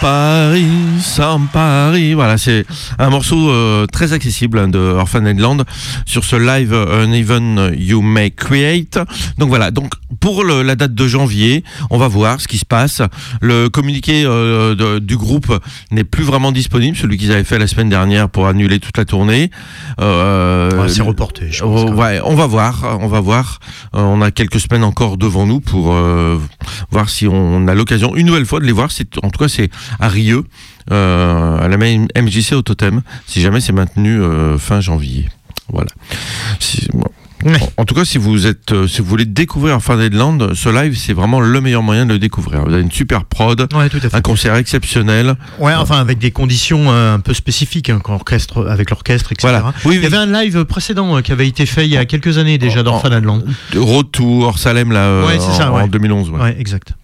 Sans Paris, sans Paris. Voilà, c'est un morceau euh, très accessible hein, de Orphan Land sur ce live euh, Uneven You May Create. Donc voilà, donc pour le- la date de janvier, on va voir ce qui se passe. Le communiqué euh, de- du groupe n'est plus vraiment disponible, celui qu'ils avaient fait la semaine dernière pour annuler toute la tournée. Euh, Ouais, c'est reporté, je pense, ouais, on va voir, on va voir. On a quelques semaines encore devant nous pour voir si on a l'occasion une nouvelle fois de les voir. C'est en tout cas c'est à Rieux, euh, à la même MJC au Totem. Si jamais c'est maintenu euh, fin janvier. Voilà. Si- bon. Ouais. En tout cas, si vous êtes, euh, si vous voulez découvrir Land, ce live, c'est vraiment le meilleur moyen de le découvrir. Vous avez une super prod, Ouais, tout à fait. un concert exceptionnel. Ouais, enfin avec des conditions euh, un peu spécifiques, hein, orchestre, avec l'orchestre, etc. Voilà. Oui, Il y avait un live précédent euh, qui avait été fait il y a quelques années déjà dans Fanadland. Road to Orsalem là, euh, Ouais, c'est ça, en, en 2011. ouais. Ouais, exact.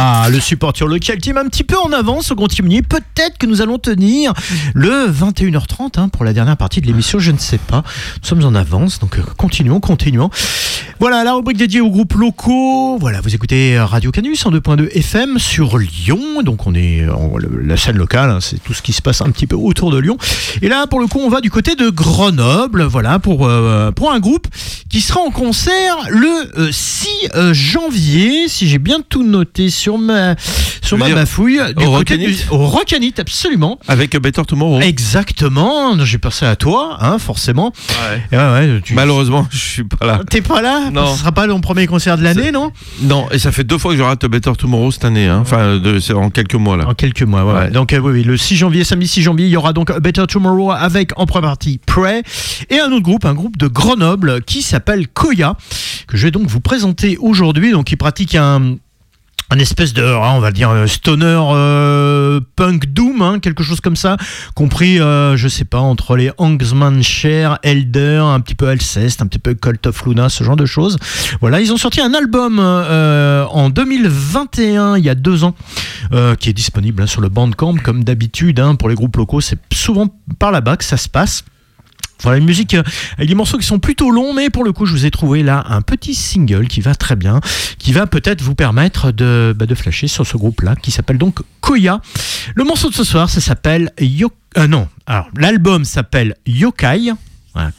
Ah, le support sur local team un petit peu en avance au Timonier. Peut-être que nous allons tenir le 21h30 hein, pour la dernière partie de l'émission, je ne sais pas. Nous sommes en avance, donc euh, continuons, continuons. Voilà, la rubrique dédiée aux groupes locaux. Voilà, vous écoutez Radio Canus en 2.2 FM sur Lyon. Donc on est en, le- la scène locale, hein, c'est tout ce qui se passe un petit peu autour de Lyon. Et là, pour le coup, on va du côté de Grenoble. Voilà, pour, euh, pour un groupe qui sera en concert le euh, 6 euh, janvier, si j'ai bien tout noté sur ma, sur ma bafouille. Du au Rockanit, absolument. Avec Better Tomorrow. Exactement, j'ai pensé à toi, hein, forcément. Ouais. Et ouais, ouais, tu- Malheureusement, je suis pas là. T'es pas là Non. Ce sera pas mon premier concert de l'année, non Non, et ça fait deux fois que je rate Better Tomorrow cette année. hein. Enfin, de- c'est en quelques mois là. En quelques mois. Ouais. Donc, euh, oui, oui, le 6 janvier, samedi 6 janvier, il y aura donc Better Tomorrow avec en première partie Prey et un autre groupe, un groupe de Grenoble qui s'appelle Koya, que je vais donc vous présenter aujourd'hui. Donc, il pratique un. Un espèce de, hein, on va dire, euh, stoner euh, punk doom, hein, quelque chose comme ça, compris, euh, je sais pas, entre les Hangsman Share, Elder, un petit peu Alceste, un petit peu Cult of Luna, ce genre de choses. Voilà, ils ont sorti un album euh, en 2021, il y a deux ans, qui est disponible hein, sur le Bandcamp, comme d'habitude, pour les groupes locaux, c'est souvent par là-bas que ça se passe. Voilà une musique euh, avec des morceaux qui sont plutôt longs, mais pour le coup, je vous ai trouvé là un petit single qui va très bien, qui va peut-être vous permettre de, bah, de flasher sur ce groupe-là, qui s'appelle donc Koya. Le morceau de ce soir, ça s'appelle Yo... euh, non, alors l'album s'appelle Yokai.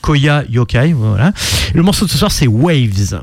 Koya Yokai, voilà. Le morceau de ce soir, c'est. Waves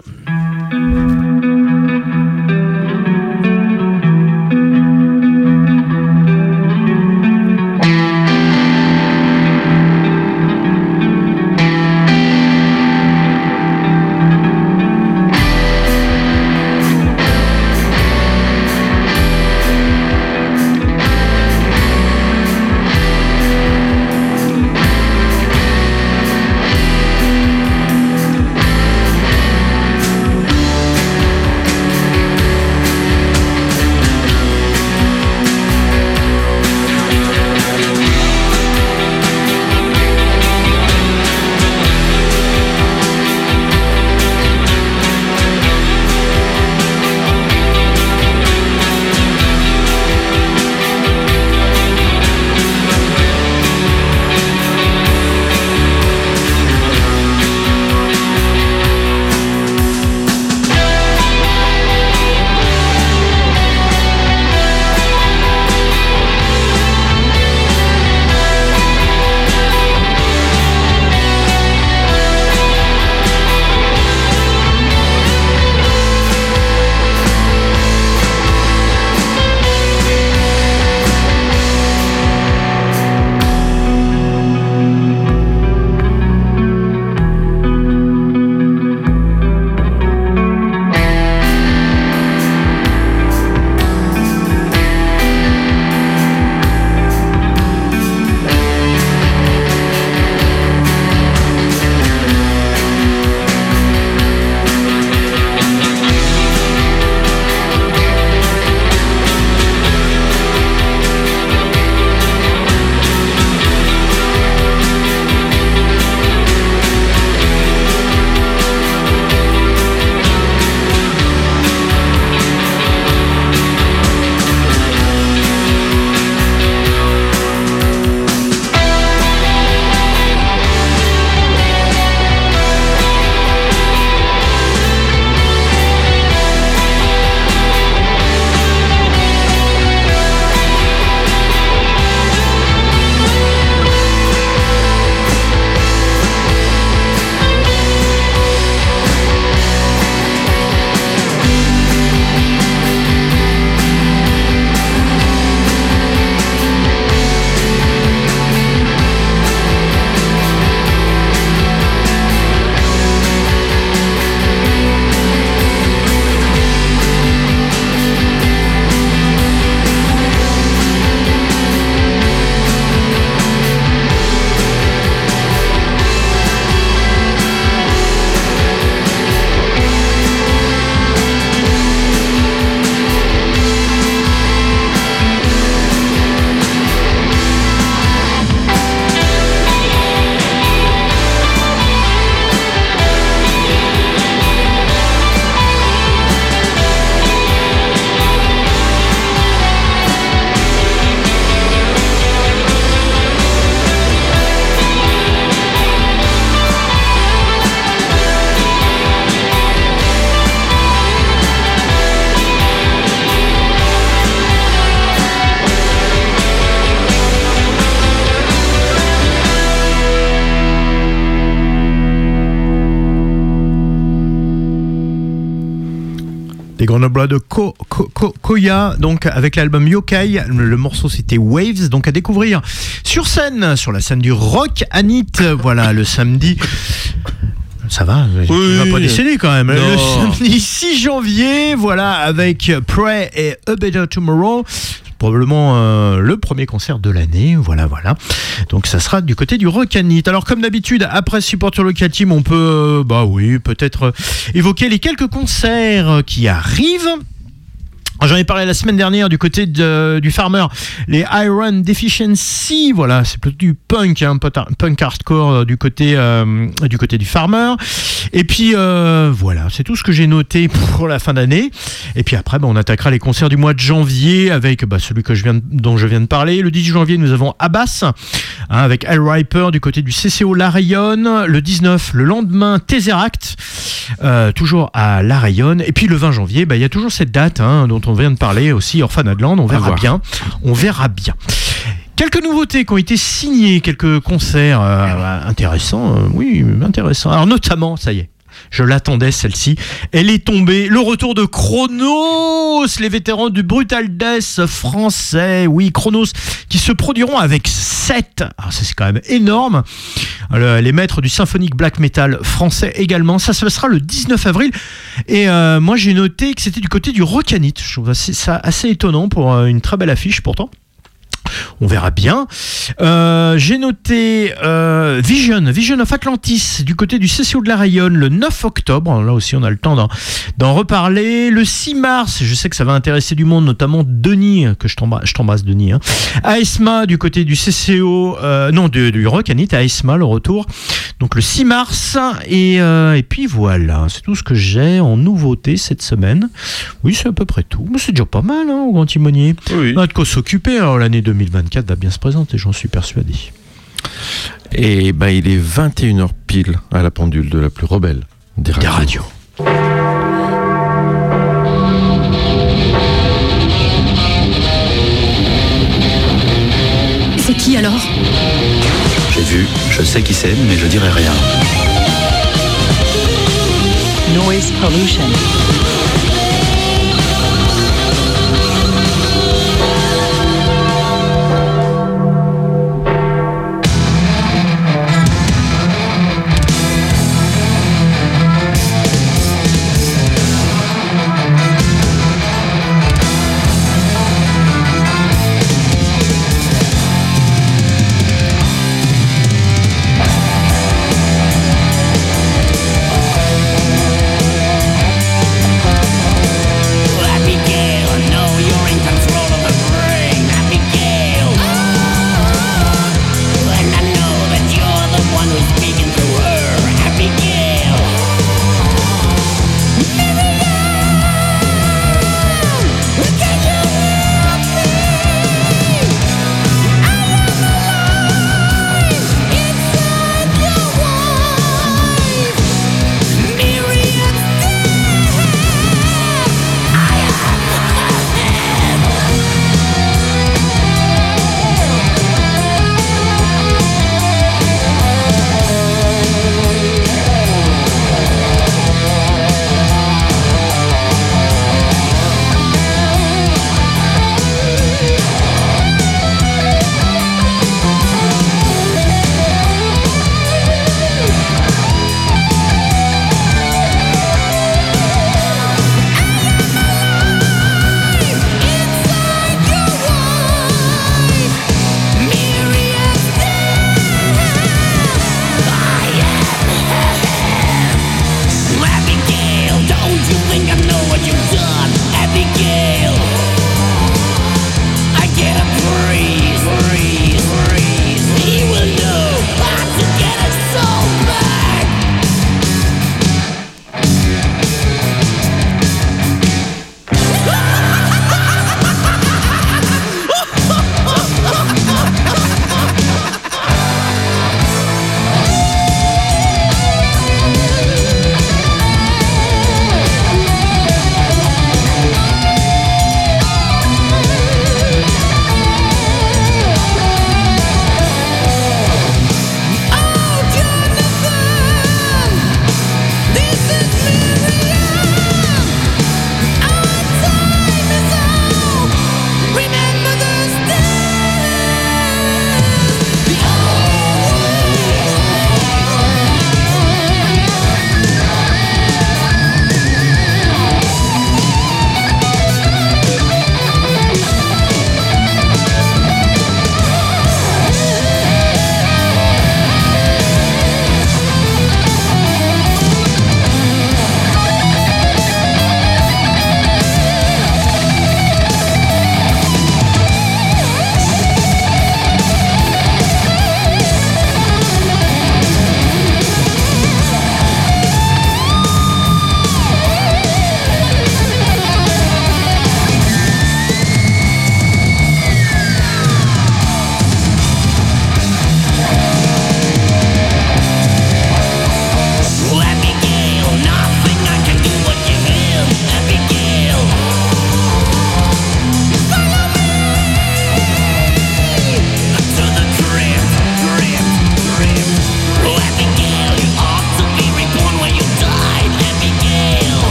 Grenoble de Ko- Ko- Ko- Koya, donc avec l'album Yokai. Le, le morceau c'était Waves, donc à découvrir sur scène, sur la scène du Rock Anit. Voilà, le samedi. Ça va, Oui. vas pas décéder quand même. Le samedi 6 janvier, voilà, avec Pray et A Better Tomorrow. Probablement euh, le premier concert de l'année, voilà, voilà. Donc ça sera du côté du It. Alors comme d'habitude, après Supporter Local Team, on peut, euh, bah oui, peut-être euh, évoquer les quelques concerts euh, qui arrivent. J'en ai parlé la semaine dernière du côté du Farmer, les Iron Deficiency, voilà, c'est plutôt du punk, hein, punk hardcore du côté du Farmer. Et puis euh, voilà, c'est tout ce que j'ai noté pour la fin d'année. Et puis après, bah, on attaquera les concerts du mois de janvier avec bah, celui que je viens de- dont je viens de parler. Le 10 janvier, nous avons Abbas hein, avec Al Riper du côté du CCO La Rayonne. Le 19, le lendemain, Tesseract, euh, toujours à La Rayonne. Et puis le 20 janvier, bah, il y a toujours cette date hein, dont on vient de parler aussi, Orphanadland. On verra bien. On verra bien. Quelques nouveautés qui ont été signées, quelques concerts euh, intéressants, euh, oui, intéressants. Alors notamment, ça y est, je l'attendais celle-ci, elle est tombée. Le retour de Chronos, les vétérans du Brutal Death français, oui, Chronos, qui se produiront avec 7, alors ça c'est quand même énorme, Le- les maîtres du symphonique black metal français également. Ça se passera le 19 avril. Et euh, moi j'ai noté que c'était du côté du Rockanite. Je trouve ça assez étonnant pour euh, une très belle affiche pourtant. On verra bien. Euh, J'ai noté euh, Vision, Vision of Atlantis, du côté du CCO de la Rayonne, le 9 octobre. Là aussi, on a le temps d'en- reparler. Le 6 mars, je sais que ça va intéresser du monde, notamment Denis, que je t'embrasse, Denis. Hein. AESMA, du côté du CCO, euh, non, du, du Rockanit, AESMA, le retour. Donc le 6 mars. Et, et puis voilà, c'est tout ce que j'ai en nouveauté cette semaine. Oui, c'est à peu près tout. Mais c'est déjà pas mal, hein, au Grand Timonier. Oui. On a de quoi s'occuper. Alors l'année 2024 va bien se présenter, j'en suis persuadé. Et ben il est 21h pile à la pendule de la plus rebelle des radios. Des radios. C'est qui alors? J'ai vu, je sais qui c'est, mais je dirai rien. Noise pollution.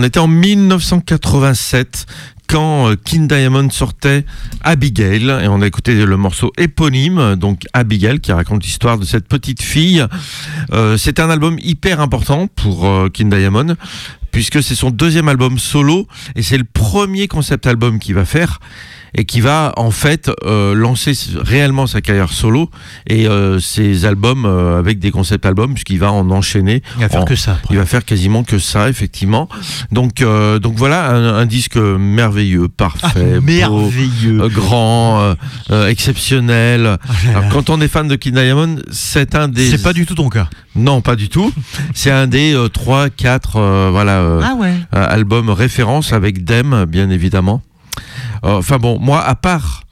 On était en 1987 quand euh, King Diamond sortait Abigail et on a écouté le morceau éponyme, donc Abigail, qui raconte l'histoire de cette petite fille. Euh, c'est un album hyper important pour euh, King Diamond puisque c'est son deuxième album solo et c'est le premier concept album qu'il va faire et qui va en fait euh, lancer réellement sa carrière solo et euh, ses albums euh, avec des concept albums puisqu'il va en enchaîner. Il va faire en- que ça. après. il va faire quasiment que ça, effectivement. Donc, euh, donc voilà, un, un disque merveilleux, parfait, beau, Merveilleux. euh, grand, euh, euh, exceptionnel. Oh là Alors, quand on est fan de Kid Diamond, c'est un des. C'est pas du tout ton cas. Non, pas du tout. C'est un des euh, trois, quatre, euh, voilà, euh, Ah ouais. albums référence avec Dem, bien évidemment. Euh, Enfin bon, moi, à part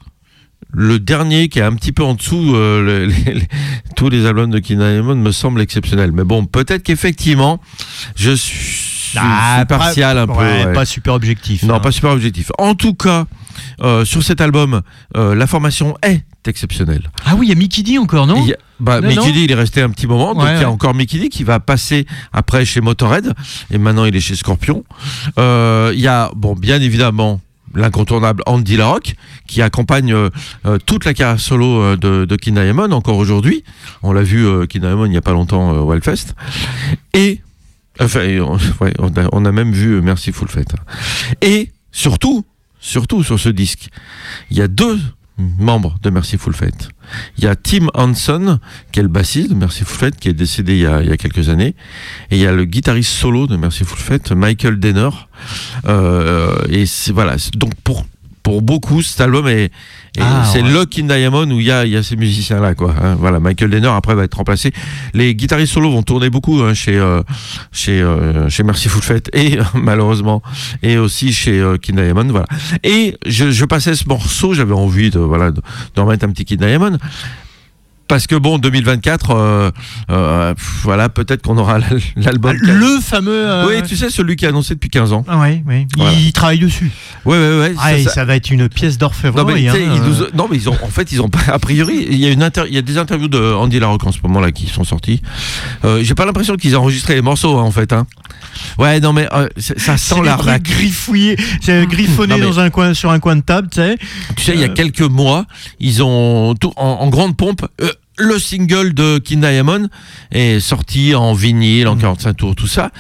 le dernier qui est un petit peu en dessous, euh, le- les- les- tous les albums de Diamond me semblent exceptionnels. Mais bon, peut-être qu'effectivement, je suis, suis partial un peu. Ah, Ouais, ouais. Pas super objectif. Non, hein. pas super objectif. En tout cas, euh, sur cet album, euh, la formation est exceptionnelle. Ah oui, il y a Mickey D encore, non a- bah, Non, Mickey non. D, il est resté un petit moment, donc Ouais, il y a encore Mickey D qui va passer après chez Motorhead, et maintenant il est chez Scorpion. Euh, Il y a, bon, bien évidemment, l'incontournable Andy LaRock, qui accompagne euh, euh, toute la carrière solo euh, de, de encore aujourd'hui. On l'a vu, euh, il n'y a pas longtemps au Hellfest. Et, enfin, ouais, on a, même vu euh, Merciful Fate. Et, surtout, surtout sur ce disque, il y a deux membres de Merciful Fate. Il y a Tim Hanson, qui est le bassiste de Merciful Fate, qui est décédé il y a, quelques années. Et il y a le guitariste solo de Merciful Fate, Michael Denner. Euh, et c'est, voilà. Donc, pour, pour beaucoup, cet album est, Ah, c'est ouais. le King Diamond où il y a, il y a ces musiciens-là, quoi. hein. voilà. Michael Denner, après, va être remplacé. Les guitaristes solo vont tourner beaucoup hein, chez, euh, chez, euh, chez Merciful Fate et, malheureusement, et aussi chez euh, King Diamond, voilà. Et je, je passais ce morceau, j'avais envie de, voilà, de, d'en mettre un petit King Diamond. Parce que bon, 2024, euh, euh, voilà, peut-être qu'on aura l'album. qui a- Le fameux. euh, Oui, tu sais, celui qui est annoncé depuis 15 ans. Ah ouais, ouais. Voilà. Il travaille dessus. Ouais, ouais, ouais. Ah, et ça- ça, ça- va être une pièce Non mais, d'orfèvrerie. tu sais, hein, ils nous- non mais ils ont en fait ils ont pas a priori il y a une inter- il y a des interviews de Andy Larocque en ce moment là qui sont sorties. Euh, J'ai pas l'impression qu'ils ont enregistré les morceaux hein, en fait. Hein. Ouais non mais ça sent l'arnaque. griffouillés, c'est griffonné Non, mais- dans un coin, sur un coin de table, tu sais. Tu sais il y a quelques mois ils ont tout, en, en grande pompe le single de King Diamond est sorti en vinyle en 45 tours tout ça.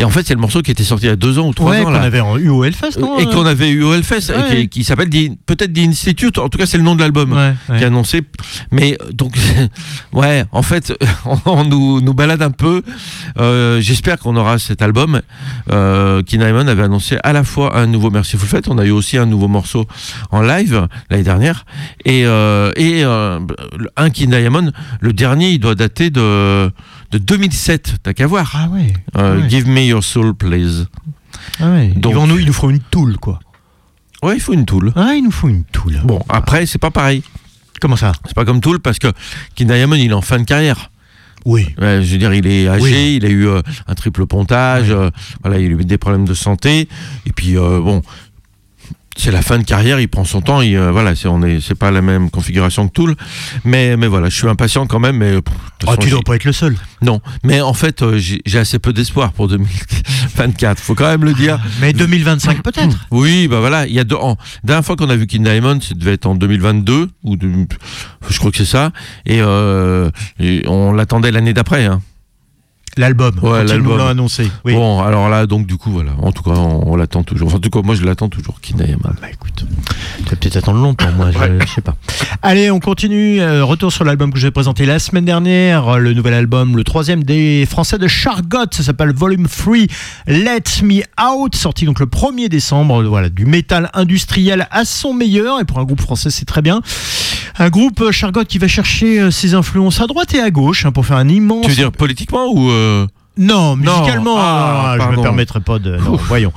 Et en fait c'est le morceau qui était sorti il y a deux ans ou trois Ouais, ans qu'on avait en- eu au Hellfest, non et qu'on avait eu au Hellfest, Ouais. qui, qui s'appelle peut-être The Institute, en tout cas c'est le nom de l'album. Ouais, qui est annoncé. Mais euh, donc, ouais, en fait, on, nous, nous balade un peu. Euh, J'espère qu'on aura cet album. Euh, avait annoncé à la fois un nouveau Merciful Fate, on a eu aussi un nouveau morceau en live l'année dernière, et, euh, et euh, un King Diamond, le dernier, il doit dater de, de 2007, t'as qu'à voir. Ah ouais. Euh, ouais. Give me your soul, please. Ah ouais. Donc- Ils, nous, ils nous feront une toule, quoi. Ouais, il faut une toule. Ah, il nous faut une toule. Bon, après, c'est pas pareil. Comment ça? C'est pas comme Tool parce que King Diamond, il est en fin de carrière. Oui. Ouais, je veux dire, il est âgé, Oui. il a eu euh, un triple pontage, Oui. euh, voilà, il a eu des problèmes de santé, et puis euh, bon, c'est la fin de carrière, il prend son temps, il, euh, voilà, c'est on est, c'est pas la même configuration que Tool, mais mais voilà, je suis impatient quand même, mais pff, Ah, façon, tu dois pas être le seul. non, mais en fait, euh, j'ai j'ai assez peu d'espoir pour 2024, faut quand même le dire. Mais 2025 peut-être. Oui, bah voilà, il y a deux ans. La dernière fois qu'on a vu King Diamond, ça devait être en 2022 ou de- je crois que c'est ça, et, euh, et on l'attendait l'année d'après. Hein. L'album. Ouais, quand ils nous l'ont annoncé. Oui. Bon, alors là, donc du coup, voilà. En tout cas, on, on l'attend toujours. Enfin, en tout cas, moi, je l'attends toujours, Diamond. Bah écoute, tu vas peut-être attendre longtemps, moi, je, je sais pas. Allez, on continue. Euh, retour sur l'album que j'ai présenté la semaine dernière, euh, le nouvel album, le troisième des Français de Chargot, ça s'appelle Volume 3, Let Me Out, sorti donc le 1er décembre. Voilà, du métal industriel à son meilleur, et pour un groupe français, c'est très bien. Un groupe euh, Chargot qui va chercher euh, ses influences à droite et à gauche hein, pour faire un immense. Tu veux dire politiquement ou euh, Non, musicalement, Ah, non, je me pardon. permettrai pas de. Non, voyons.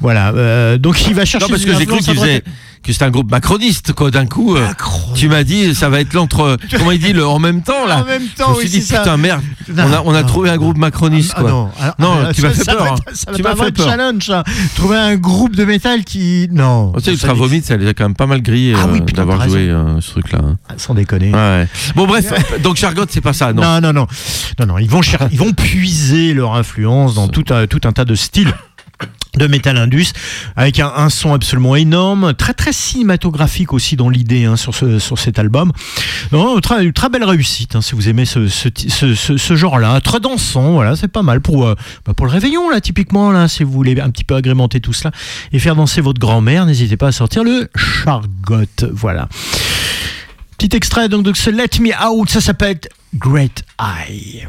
Voilà. euh, donc il va chercher. Non, parce que j'ai cru qu'il faisait que c'était un groupe macroniste, quoi. D'un coup, euh, tu m'as dit, ça va être l'entre. Comment il dit le en même temps là? En même temps, Je me oui, suis dit c'est ça. putain merde, Non, on a on a non, trouvé un groupe macroniste Ah quoi. non, Non, alors, tu m'as fait peur, va hein. Ça va Tu m'as fait peur. challenge, ça. Trouver un groupe de métal qui. Non. Tu sais, Ultra Ça- Vomit, ça les a quand même pas mal grillés Ah oui, euh, d'avoir joué euh, ce truc-là. hein. Ah, Sans déconner. Ouais. Bon bref, donc Chargot, c'est pas ça, non? Non, non, non, non, non, Ils vont cher- ils vont puiser leur influence dans tout un, tout un tas de styles. De Metal Indus avec un, son absolument énorme très très cinématographique aussi dans l'idée hein, sur, sur cet album. Très, très belle réussite hein, si vous aimez ce, ce, ce, genre-là. Très dansant voilà c'est pas mal pour, euh, bah, pour le réveillon là typiquement là si vous voulez un petit peu agrémenter tout cela et faire danser votre grand-mère n'hésitez pas à sortir le chargot voilà. Petit extrait donc de ce Let Me Out ça s'appelle Great Eye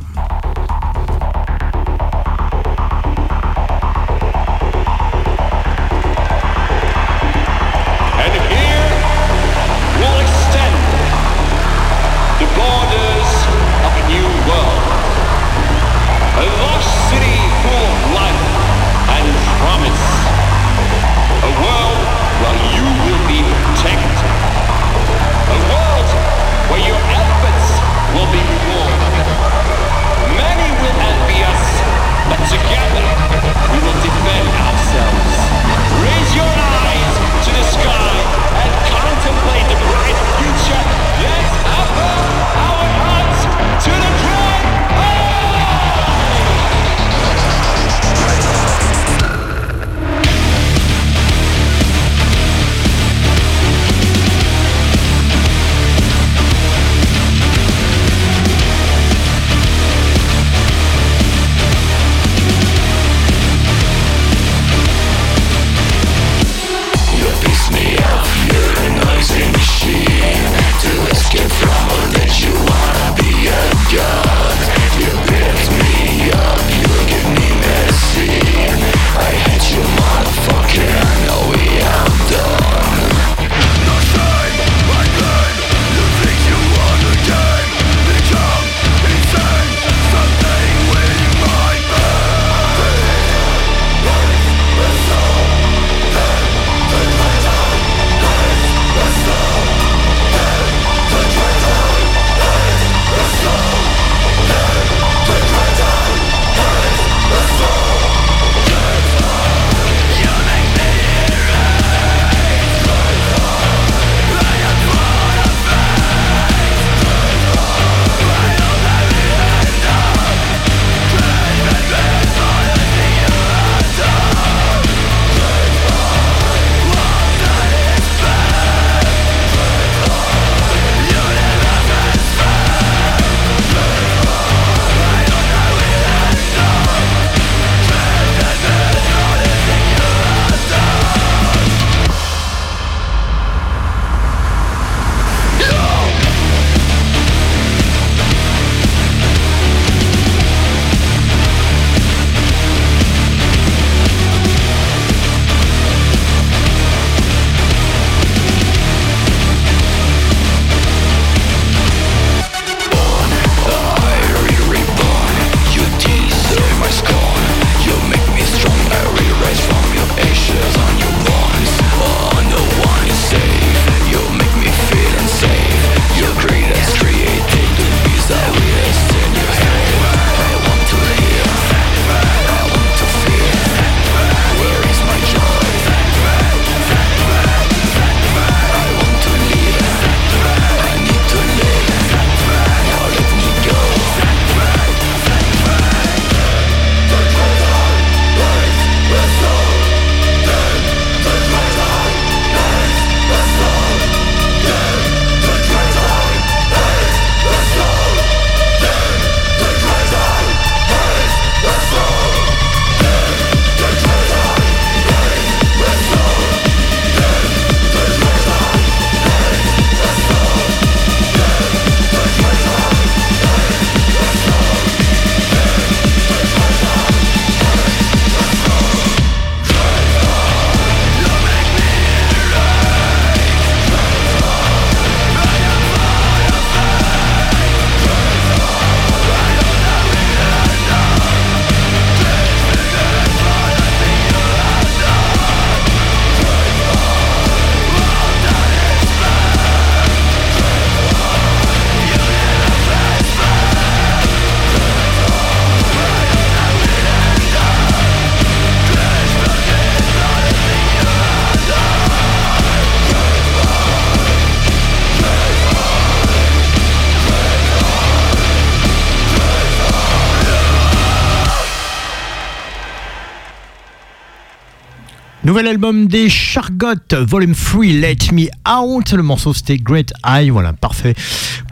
Nouvel album des Chargot, Volume 3, Let Me Out. Le morceau c'était Great Eye, voilà, parfait.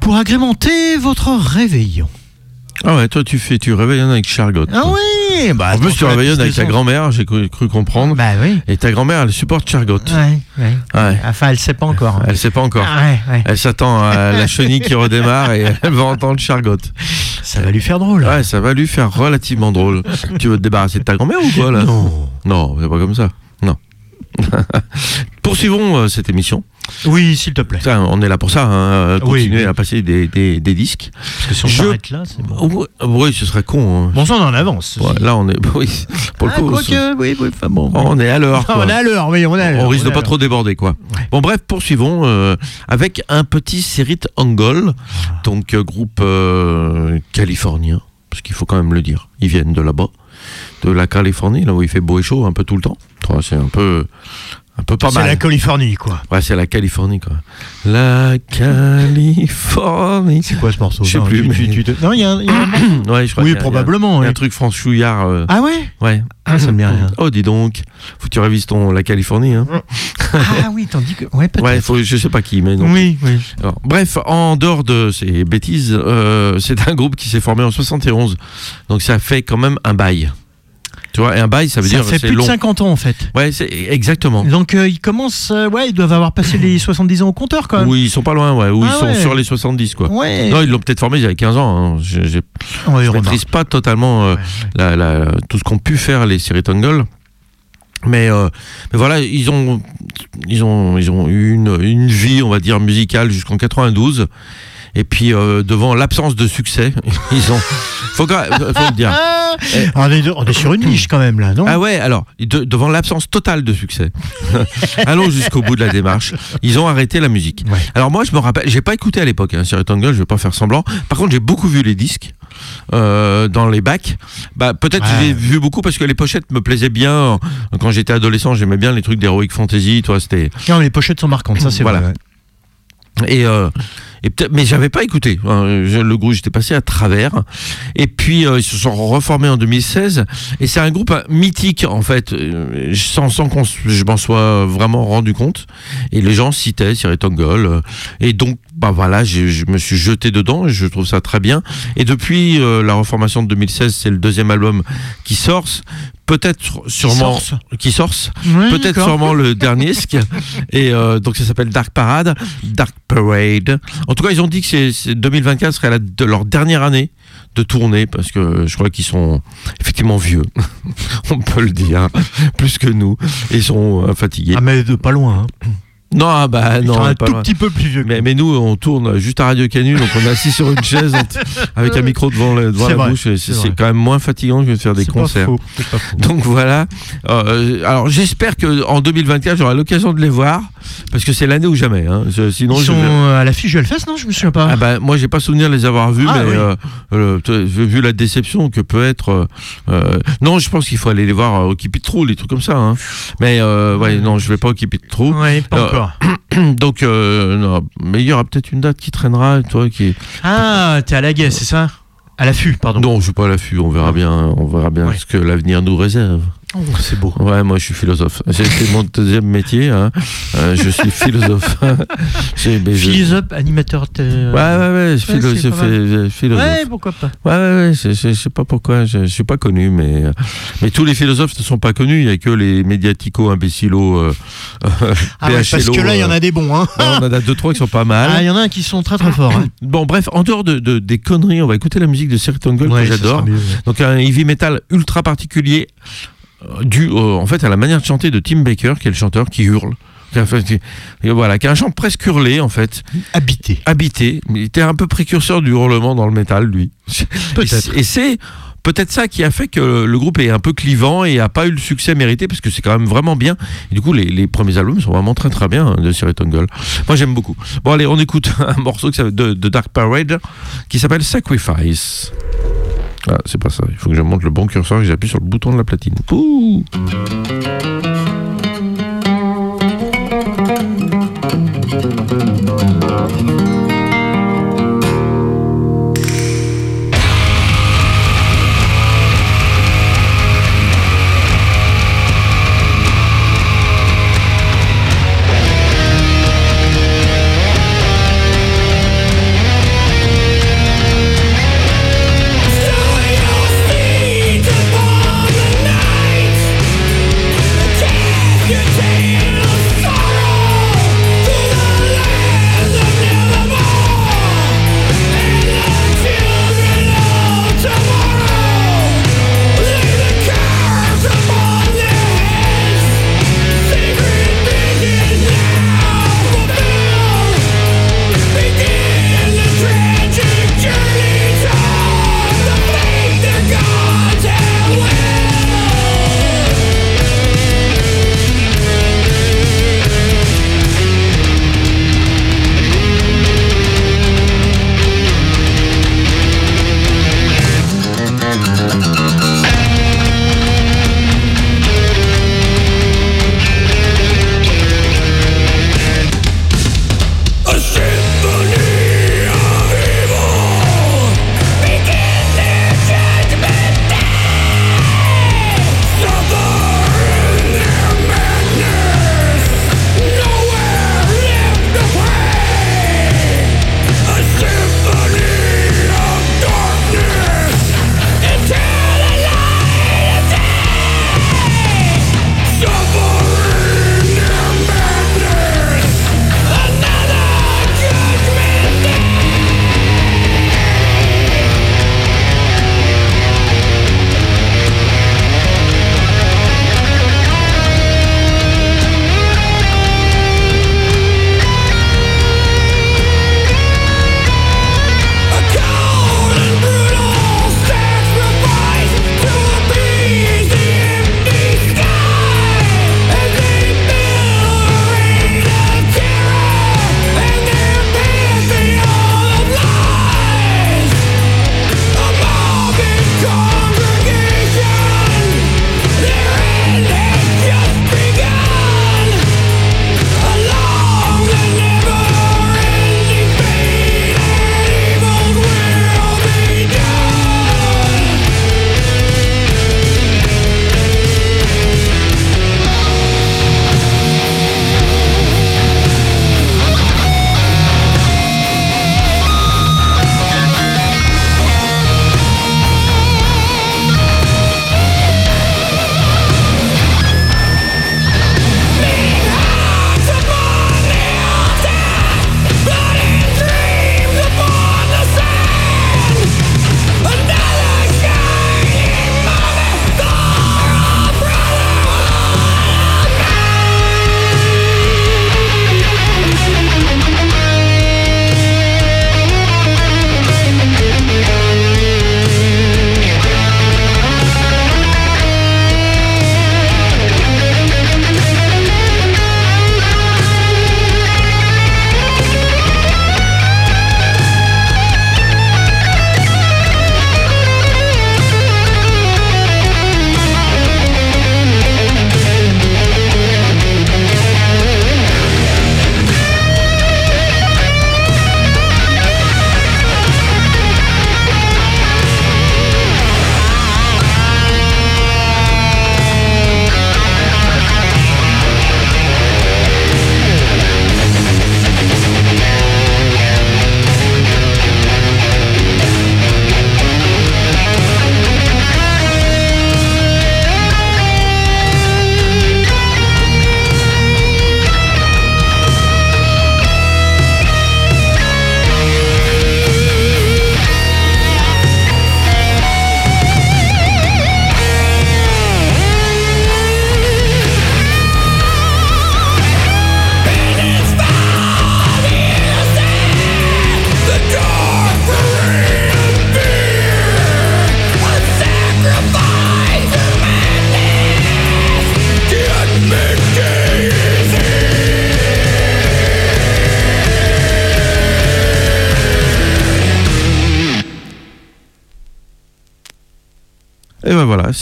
Pour agrémenter votre réveillon. Ah ouais, toi tu fais, tu réveillonnes avec Chargot. Ah oui bah, En plus, tu réveillonnes avec ta grand-mère, j'ai cru, cru comprendre. Bah oui. Et ta grand-mère, elle supporte Chargot. Ouais, ouais. Ouais. Enfin, elle sait pas encore. hein. Elle sait pas encore. Ah ouais, ouais. Elle s'attend à la chenille qui redémarre et elle va entendre Chargot. Ça va lui faire drôle. Ouais, ça va lui faire relativement drôle. tu veux te débarrasser de ta grand-mère ou quoi là? Non. Non, c'est pas comme ça. Poursuivons euh, cette émission. Oui, s'il te plaît. Ça, on est là pour ça, hein, euh, Oui, continuer oui. à passer des, des- des disques. Parce que si on Je- s'arrête là, c'est bon. Oui, oui, ce serait con. hein. Bon, ça, on en avance. Ouais, là, on est. Oui, pour le Ah, coup, quoique, oui, oui, enfin bon. on est à l'heure. Ah, on est à l'heure, oui, on est à l'heure. On risque est de pas trop déborder, quoi. Bon, bref, poursuivons euh, avec un petit Serit Angol, donc euh, groupe euh, californien, parce qu'il faut quand même le dire. Ils viennent de là-bas, de la Californie, là où il fait beau et chaud un peu tout le temps. C'est un peu, un peu pas C'est mal. la Californie, quoi. Ouais, c'est la Californie, quoi. La Californie. C'est quoi ce morceau Je sais Non, plus, tu- mais- tu- tu te- Non, il y a un. il y a un- Ouais, je crois Oui, qu'il y a- il y a- probablement, y a un truc franchouillard. euh, Ah ouais Ouais. Ah, ça me dit rien. Oh, dis donc. Faut que tu révises ton la Californie, hein. Ah oui, tandis que. Ouais, peut-être. Ouais, faut, je sais pas qui, mais non. Oui, oui. Alors, bref, en dehors de ces bêtises, euh, c'est un groupe qui s'est formé en 71. Donc ça fait quand même un bail. Tu vois, et un bail, ça veut Ça dire fait c'est plus long. de 50 ans, en fait. Ouais, c'est exactement. Donc, euh, ils commencent. euh, ouais, ils doivent avoir passé les 70 ans au compteur, quand même. Oui, ils sont pas loin, ouais. Ou Ah ils sont ouais. sur les 70, quoi. Ouais. Non, ils l'ont peut-être formé il y a 15 ans. Hein. Je, j'ai- Ouais, maîtrise pas totalement euh, la- la- tout ce qu'ont pu faire les séries Tungle. Mais, euh, mais voilà, ils ont, ils ont, ils ont eu une, une vie, on va dire, musicale jusqu'en 92. Et puis, euh, devant l'absence de succès, ils ont. Faut, quand faut le dire. On, est, on est sur une niche, quand même, là, non? Ah ouais, alors, de- devant l'absence totale de succès, allons jusqu'au bout de la démarche, ils ont arrêté la musique. Ouais. Alors moi, je me rappelle, j'ai pas écouté à l'époque, hein, Sherry Tangle, je vais pas faire semblant. Par contre, j'ai beaucoup vu les disques euh, dans les bacs. Bah, peut-être que Ouais. j'ai vu beaucoup parce que les pochettes me plaisaient bien. Quand j'étais adolescent, j'aimais bien les trucs d'Heroic Fantasy, toi, c'était... Non, les pochettes sont marquantes, ça, c'est Voilà. vrai. Et, euh, mais j'avais pas écouté. le groupe, j'étais passé à travers. Et puis euh, ils se sont reformés en 2016. Et c'est un groupe euh, mythique en fait, euh, sans, sans qu'on je m'en sois vraiment rendu compte. Et les gens citaient Cyril Tongol. et donc, bah voilà, j'ai- je me suis jeté dedans. Et je trouve ça très bien. Et depuis euh, la reformation de 2016, c'est le deuxième album qui sort. Peut-être sûrement qui sort. Peut-être sûrement le dernier. Et euh, donc ça s'appelle Dark Parade, Dark Parade. En tout cas, ils ont dit que c'est- c'est 2024 serait la, de leur dernière année de tournée parce que je crois qu'ils sont effectivement vieux. On peut le dire, plus que nous. Ils sont euh, fatigués. Ah, mais de pas loin. Hein. Non, ah bah non, un tout loin. petit peu plus vieux. Mais, mais nous, on tourne juste à Radio Canu, donc on est assis sur une chaise avec un micro devant, le- devant C'est la vrai, bouche. c'est quand même moins fatigant que de faire des pas concerts. faux, pas faux. Donc voilà. Euh, alors j'espère que en 2024 j'aurai l'occasion de les voir parce que c'est l'année ou jamais. Hein. Je- sinon Ils je sont vais- à l'affiche du Hellfest, non Je me souviens pas. Ah bah, moi j'ai pas souvenir de les avoir vus, Ah, mais oui. euh, vu la déception que peut être. euh, non, je pense qu'il faut aller les voir au Keep It True, les trucs comme ça. Hein. Mais ouais, non, je vais pas au Keep It True. Ouais, pas Donc, euh, non, mais il y aura peut-être une date qui traînera, toi qui. Ah, t'es à la guet, c'est ça? À l'affût, pardon. Non, je suis pas à l'affût. On verra bien. On verra bien Ouais. ce que l'avenir nous réserve. Oh, c'est beau. Ouais, moi je suis philosophe. C'est mon deuxième métier. hein. Euh, je suis philosophe. Philosophe, animateur. de- Ouais, ouais, ouais, je Ouais, philosophe. Ouais, pourquoi pas. Ouais, ouais, ouais, je, sais pas pourquoi, je, je suis pas connu, mais, euh, mais tous les philosophes ne sont pas connus, il y a que les médiatico imbécilos, euh, Ah ouais, parce que là, il y en a des bons. Hein. on en a deux, trois qui sont pas mal. Ah, il y en a un qui sont très très forts. Hein. Bon, bref, en dehors de, de- des conneries, on va écouter la musique de Sir Ouais, que j'adore. Donc un heavy metal ultra particulier, euh, dû euh, en fait à la manière de chanter de Tim Baker, qui est le chanteur qui hurle. Et voilà, qui a un chant presque hurlé en fait, Habité. habité. Il était un peu précurseur du hurlement dans le métal, lui. Peut-être. Et c'est peut-être ça qui a fait que le groupe est un peu clivant et a pas eu le succès mérité parce que c'est quand même vraiment bien. Et du coup, les, les premiers albums sont vraiment très très bien hein, de Sir Tungle. Moi, j'aime beaucoup. Bon, allez, on écoute un morceau de, de Dark Parade qui s'appelle Sacrifice. Ah, c'est pas ça. Il faut que je monte le bon curseur et que j'appuie sur le bouton de la platine. Ouh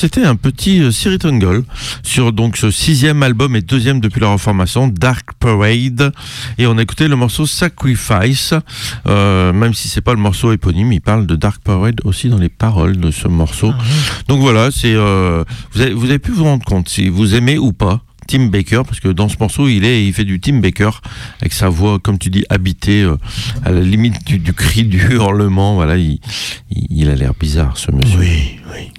c'était un petit euh, Siri Tungle sur donc ce sixième album et deuxième depuis la reformation, Dark Parade. Et on a écouté le morceau Sacrifice, euh, même si c'est pas le morceau éponyme, il parle de Dark Parade aussi dans les paroles de ce morceau. Donc voilà, c'est euh, vous, avez, vous avez pu vous rendre compte si vous aimez ou pas. Tim Baker, parce que dans ce morceau, il est, il fait du Tim Baker avec sa voix, comme tu dis, habitée euh, à la limite du, du cri, du hurlement. Voilà, il, il, il a l'air bizarre, ce monsieur. Oui, oui.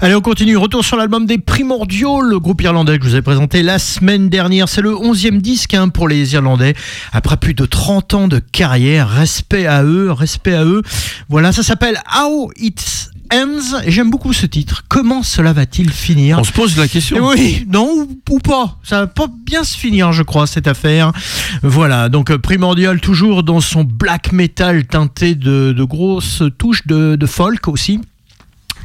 Allez, on continue. Retour sur l'album des Primordiaux, le groupe irlandais que je vous ai présenté la semaine dernière. C'est le 11e disque hein, pour les Irlandais. Après plus de 30 ans de carrière, respect à eux, respect à eux. Voilà, ça s'appelle How It Ends. Et j'aime beaucoup ce titre. Comment cela va-t-il finir? On se pose la question. Oui, non ou, ou pas. Ça va pas bien se finir, je crois, cette affaire. Voilà, donc euh, Primordial toujours dans son black metal teinté de, de grosses touches de, de folk aussi.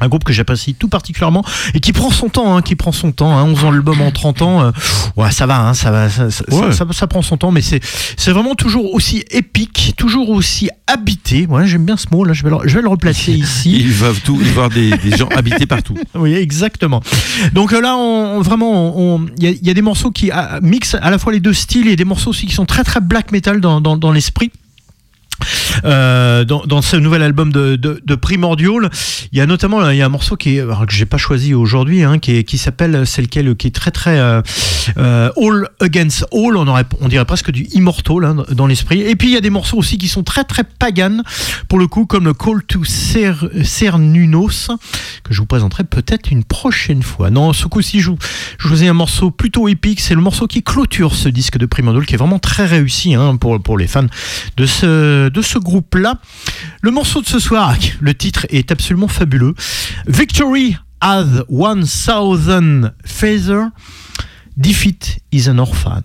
Un groupe que j'apprécie tout particulièrement et qui prend son temps, hein, qui prend son temps. Hein, 11 ans l'album en 30 ans, euh, ouais, ça va, hein, ça va, ça, ça, Ouais. ça- ça prend son temps, mais c'est c'est vraiment toujours aussi épique, toujours aussi habité. Ouais, j'aime bien ce mot là, je vais le, je vais le replacer ici. Il va tout, il va y avoir des, des gens habités partout. Oui, exactement. Donc euh, là, on, vraiment, on- il y, a- il y a des morceaux qui ah, mixent à la fois les deux styles et des morceaux aussi qui sont très très black metal dans, dans, dans l'esprit. Euh, dans, ce nouvel album de, Primordial, il y a notamment il y a un morceau qui est, alors, que j'ai pas choisi aujourd'hui, hein, qui, qui s'appelle, c'est lequel, qui est très très euh, euh, All Against All, on, dirait presque du Immortal hein, dans l'esprit. Et puis il y a des morceaux aussi qui sont très très pagan pour le coup, comme le Call to Cer- Cernunos, que je vous présenterai peut-être une prochaine fois. Non, ce coup-ci, je je vous ai un morceau plutôt épique. C'est le morceau qui clôture ce disque de Primordial, qui est vraiment très réussi hein, pour, pour les fans de ce, de ce groupe-là. Le morceau de ce soir, le titre est absolument fabuleux. Victory has 1000 feather. Defeat is an orphan.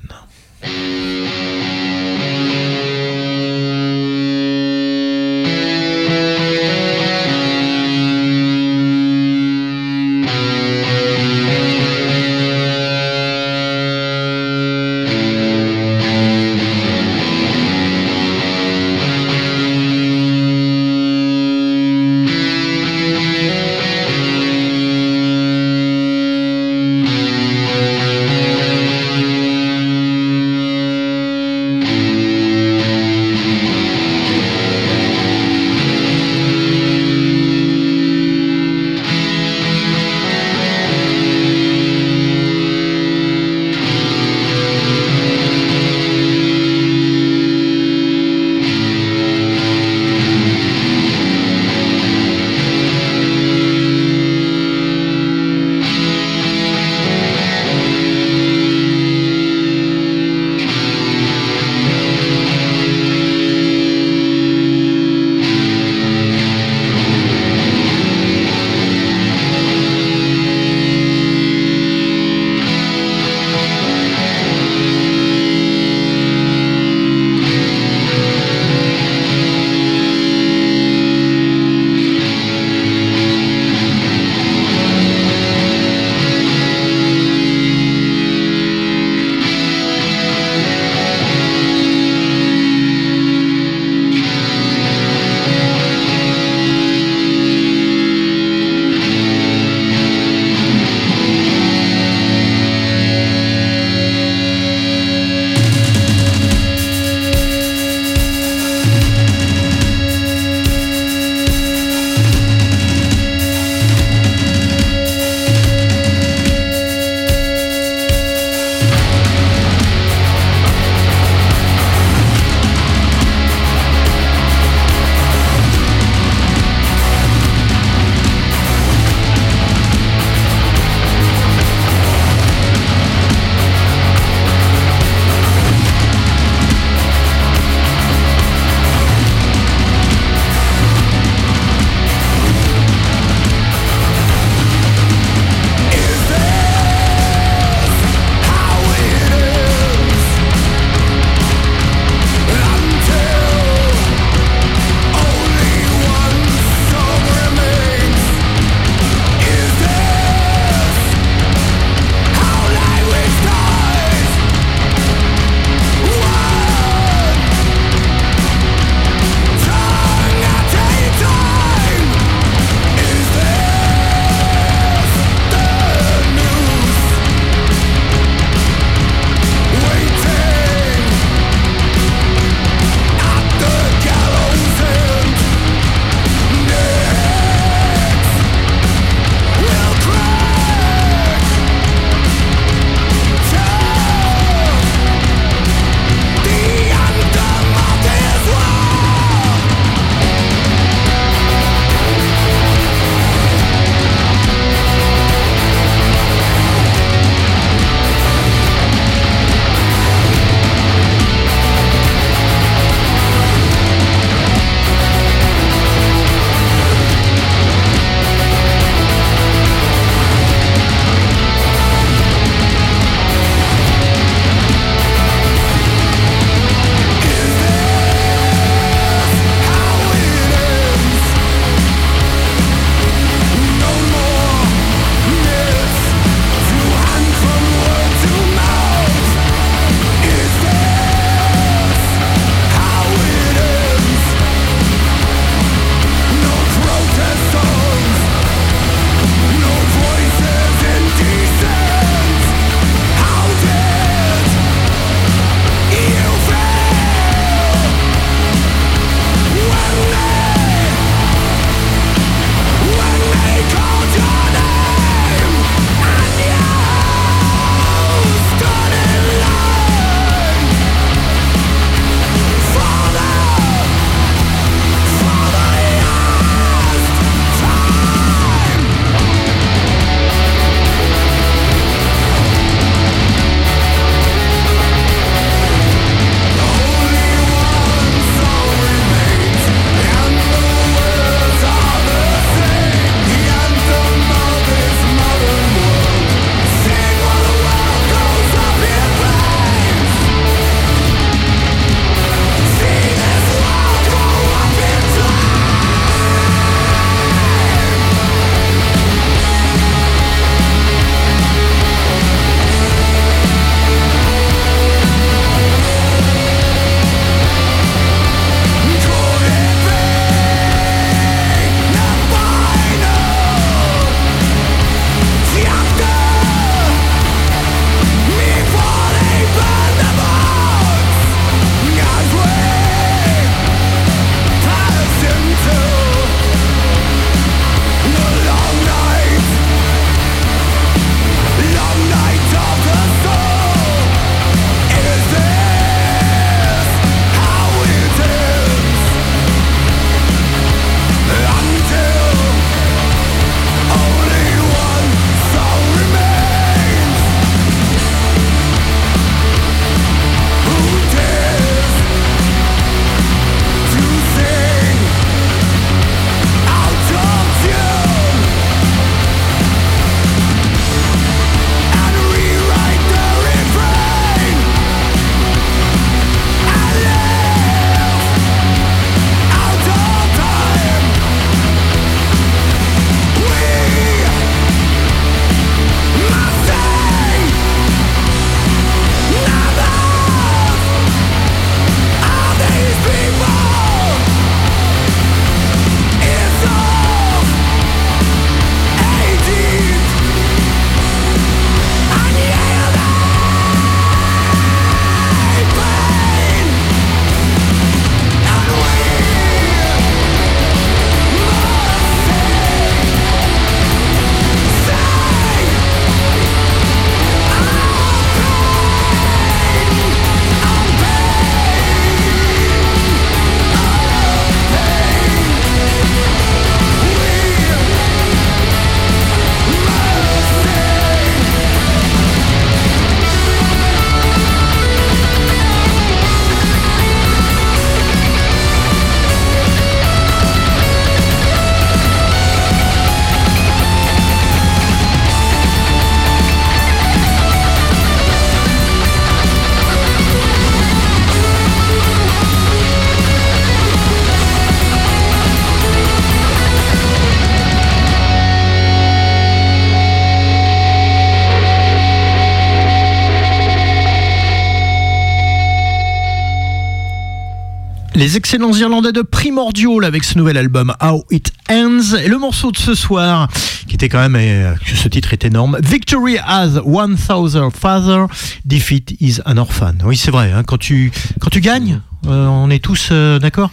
Les excellents Irlandais de Primordial avec ce nouvel album How It Ends. Et le morceau de ce soir, qui était quand même, euh, ce titre est énorme. Victory has one thousand father, defeat is an orphan. Oui, c'est vrai. hein, quand tu gagnes, euh, on est tous euh, d'accord?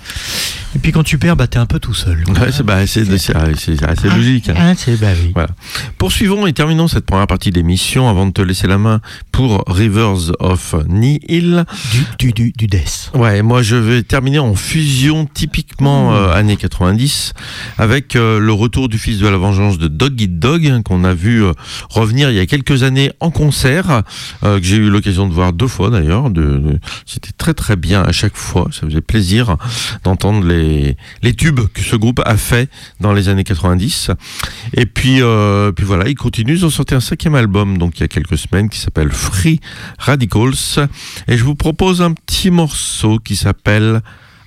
Et puis quand tu perds, bah t'es un peu tout seul. Ouais, c'est bah, c'est- c'est- assez logique. hein. Ah, bah oui. Voilà. Poursuivons et terminons cette première partie d'émission avant de te laisser la main pour Rivers of Nihil. Du du du, du death. Ouais, moi je vais terminer en fusion typiquement euh, années 90 avec euh, le retour du fils de la vengeance de Dog Eat Dog hein, qu'on a vu euh, revenir il y a quelques années en concert euh, que j'ai eu l'occasion de voir deux fois d'ailleurs. De, de- C'était très très bien à chaque fois. Ça faisait plaisir d'entendre les, les tubes que ce groupe a fait dans les années 90. Et puis, euh, puis voilà, ils continuent. Ils ont sorti un cinquième album donc il y a quelques semaines qui s'appelle Free Radicals. Et je vous propose un petit morceau qui s'appelle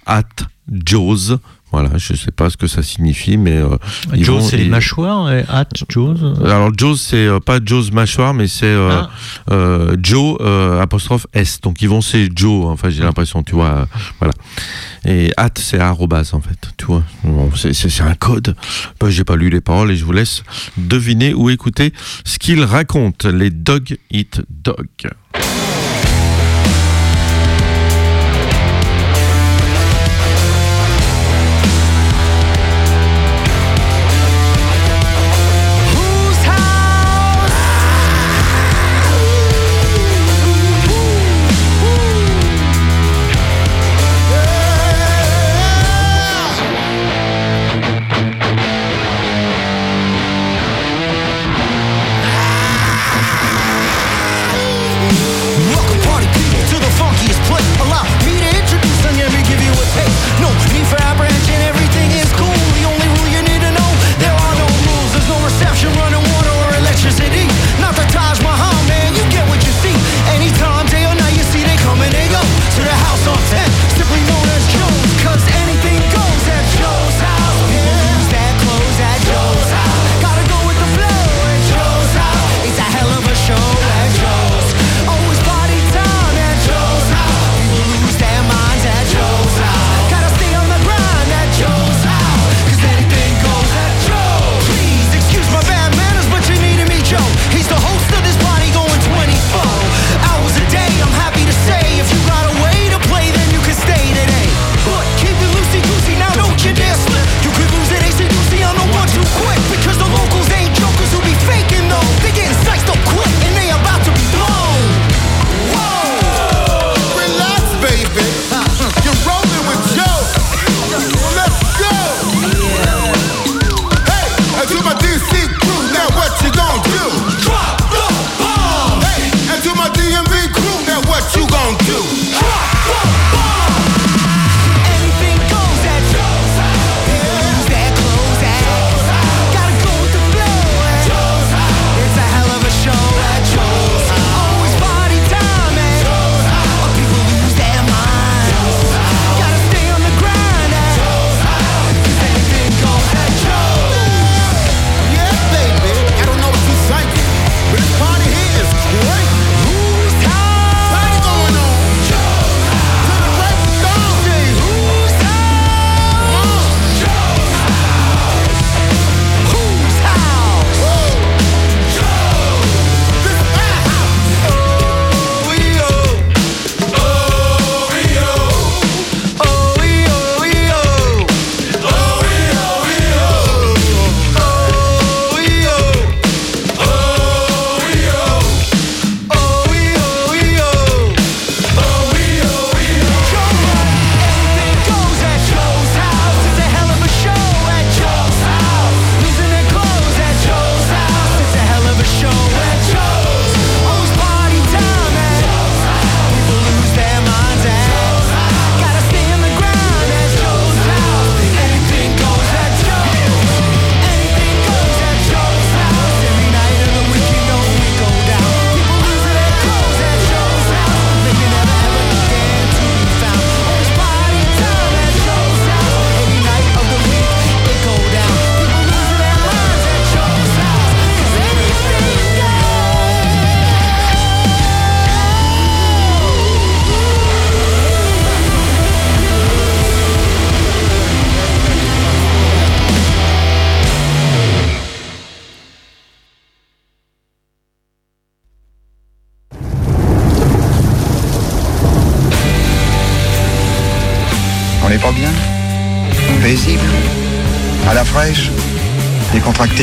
At Jaws. Voilà, je sais pas ce que ça signifie, mais euh, vont- c'est les ils- mâchoires et Hat Joe. alors Jaws, c'est euh, pas Jaws mâchoire, mais c'est euh, Ah. euh, Joe euh, apostrophe S. Donc ils vont c'est Joe. Enfin j'ai l'impression, tu vois, euh, voilà. Et at c'est arrobas en fait, tu vois. Bon, c'est un code. Bah, j'ai pas lu les paroles et je vous laisse deviner ou écouter ce qu'ils racontent. Les Dog Eat Dog.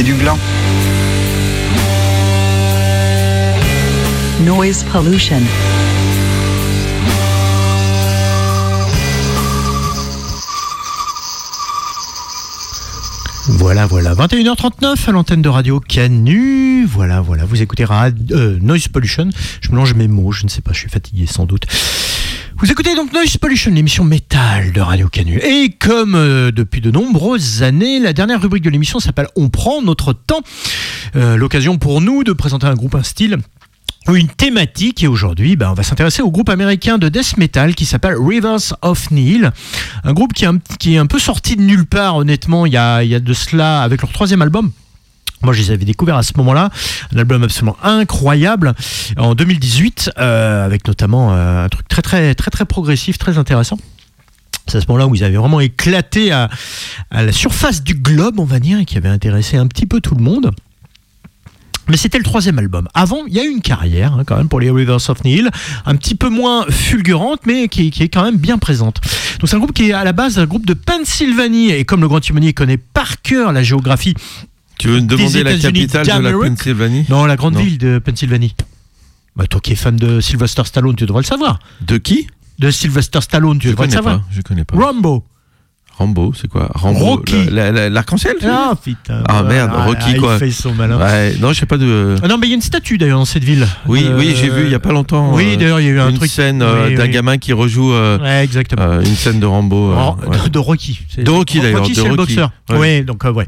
Du gland Noise pollution. Voilà, voilà. 21h39 à l'antenne de Radio Canu. Voilà, voilà. Vous écoutez Rad- euh, Noise Pollution. Je mélange mes mots, je ne sais pas, je suis fatigué sans doute. Vous écoutez donc Noise Pollution, l'émission métal de Radio Canu. Et comme euh, depuis de nombreuses années, la dernière rubrique de l'émission s'appelle On prend notre temps. Euh, L'occasion pour nous de présenter un groupe, un style une thématique et aujourd'hui ben, on va s'intéresser au groupe américain de death metal qui s'appelle Rivers of Neil un groupe qui est un, peu sorti de nulle part honnêtement il y a, de cela avec leur troisième album moi, je les avais découverts à ce moment-là. Un album absolument incroyable en 2018, euh, avec notamment un truc très, très, très, très progressif, très intéressant. C'est à ce moment-là où ils avaient vraiment éclaté à, à la surface du globe, on va dire, et qui avait intéressé un petit peu tout le monde. Mais c'était le troisième album. Avant, il y a eu une carrière hein, quand même pour les Rivers of Neil, un petit peu moins fulgurante, mais qui, qui est quand même bien présente. Donc c'est un groupe qui est à la base un groupe de Pennsylvanie, et comme le Grand Timonier connaît par cœur la géographie Tu veux me demander la capitale de la. Pennsylvanie Non, la grande Non. ville de Pennsylvanie. Bah, toi qui es fan de Sylvester Stallone, tu devrais le savoir. De qui? De Sylvester Stallone, tu Je connais savoir. pas. Je connais pas. Rambo. Rambo, c'est quoi? Rambo. Rocky. la- la- L'arc-en-ciel Ah putain. Ah, merde, Rocky, il quoi. fait son malin. Ouais, non, je sais pas de. Ah non, mais il y a une statue d'ailleurs dans cette ville. Oui, Euh, oui, j'ai vu il y a pas longtemps. Oui, euh, d'ailleurs, il y a eu un une truc. scène euh, Oui, d'un oui. gamin qui rejoue euh, Ouais, exactement. euh, une scène de Rambo. euh, ouais. de, Rocky. De Rocky, d'ailleurs, Rocky, c'est le Rocky. boxeur. Oui, donc euh, ouais.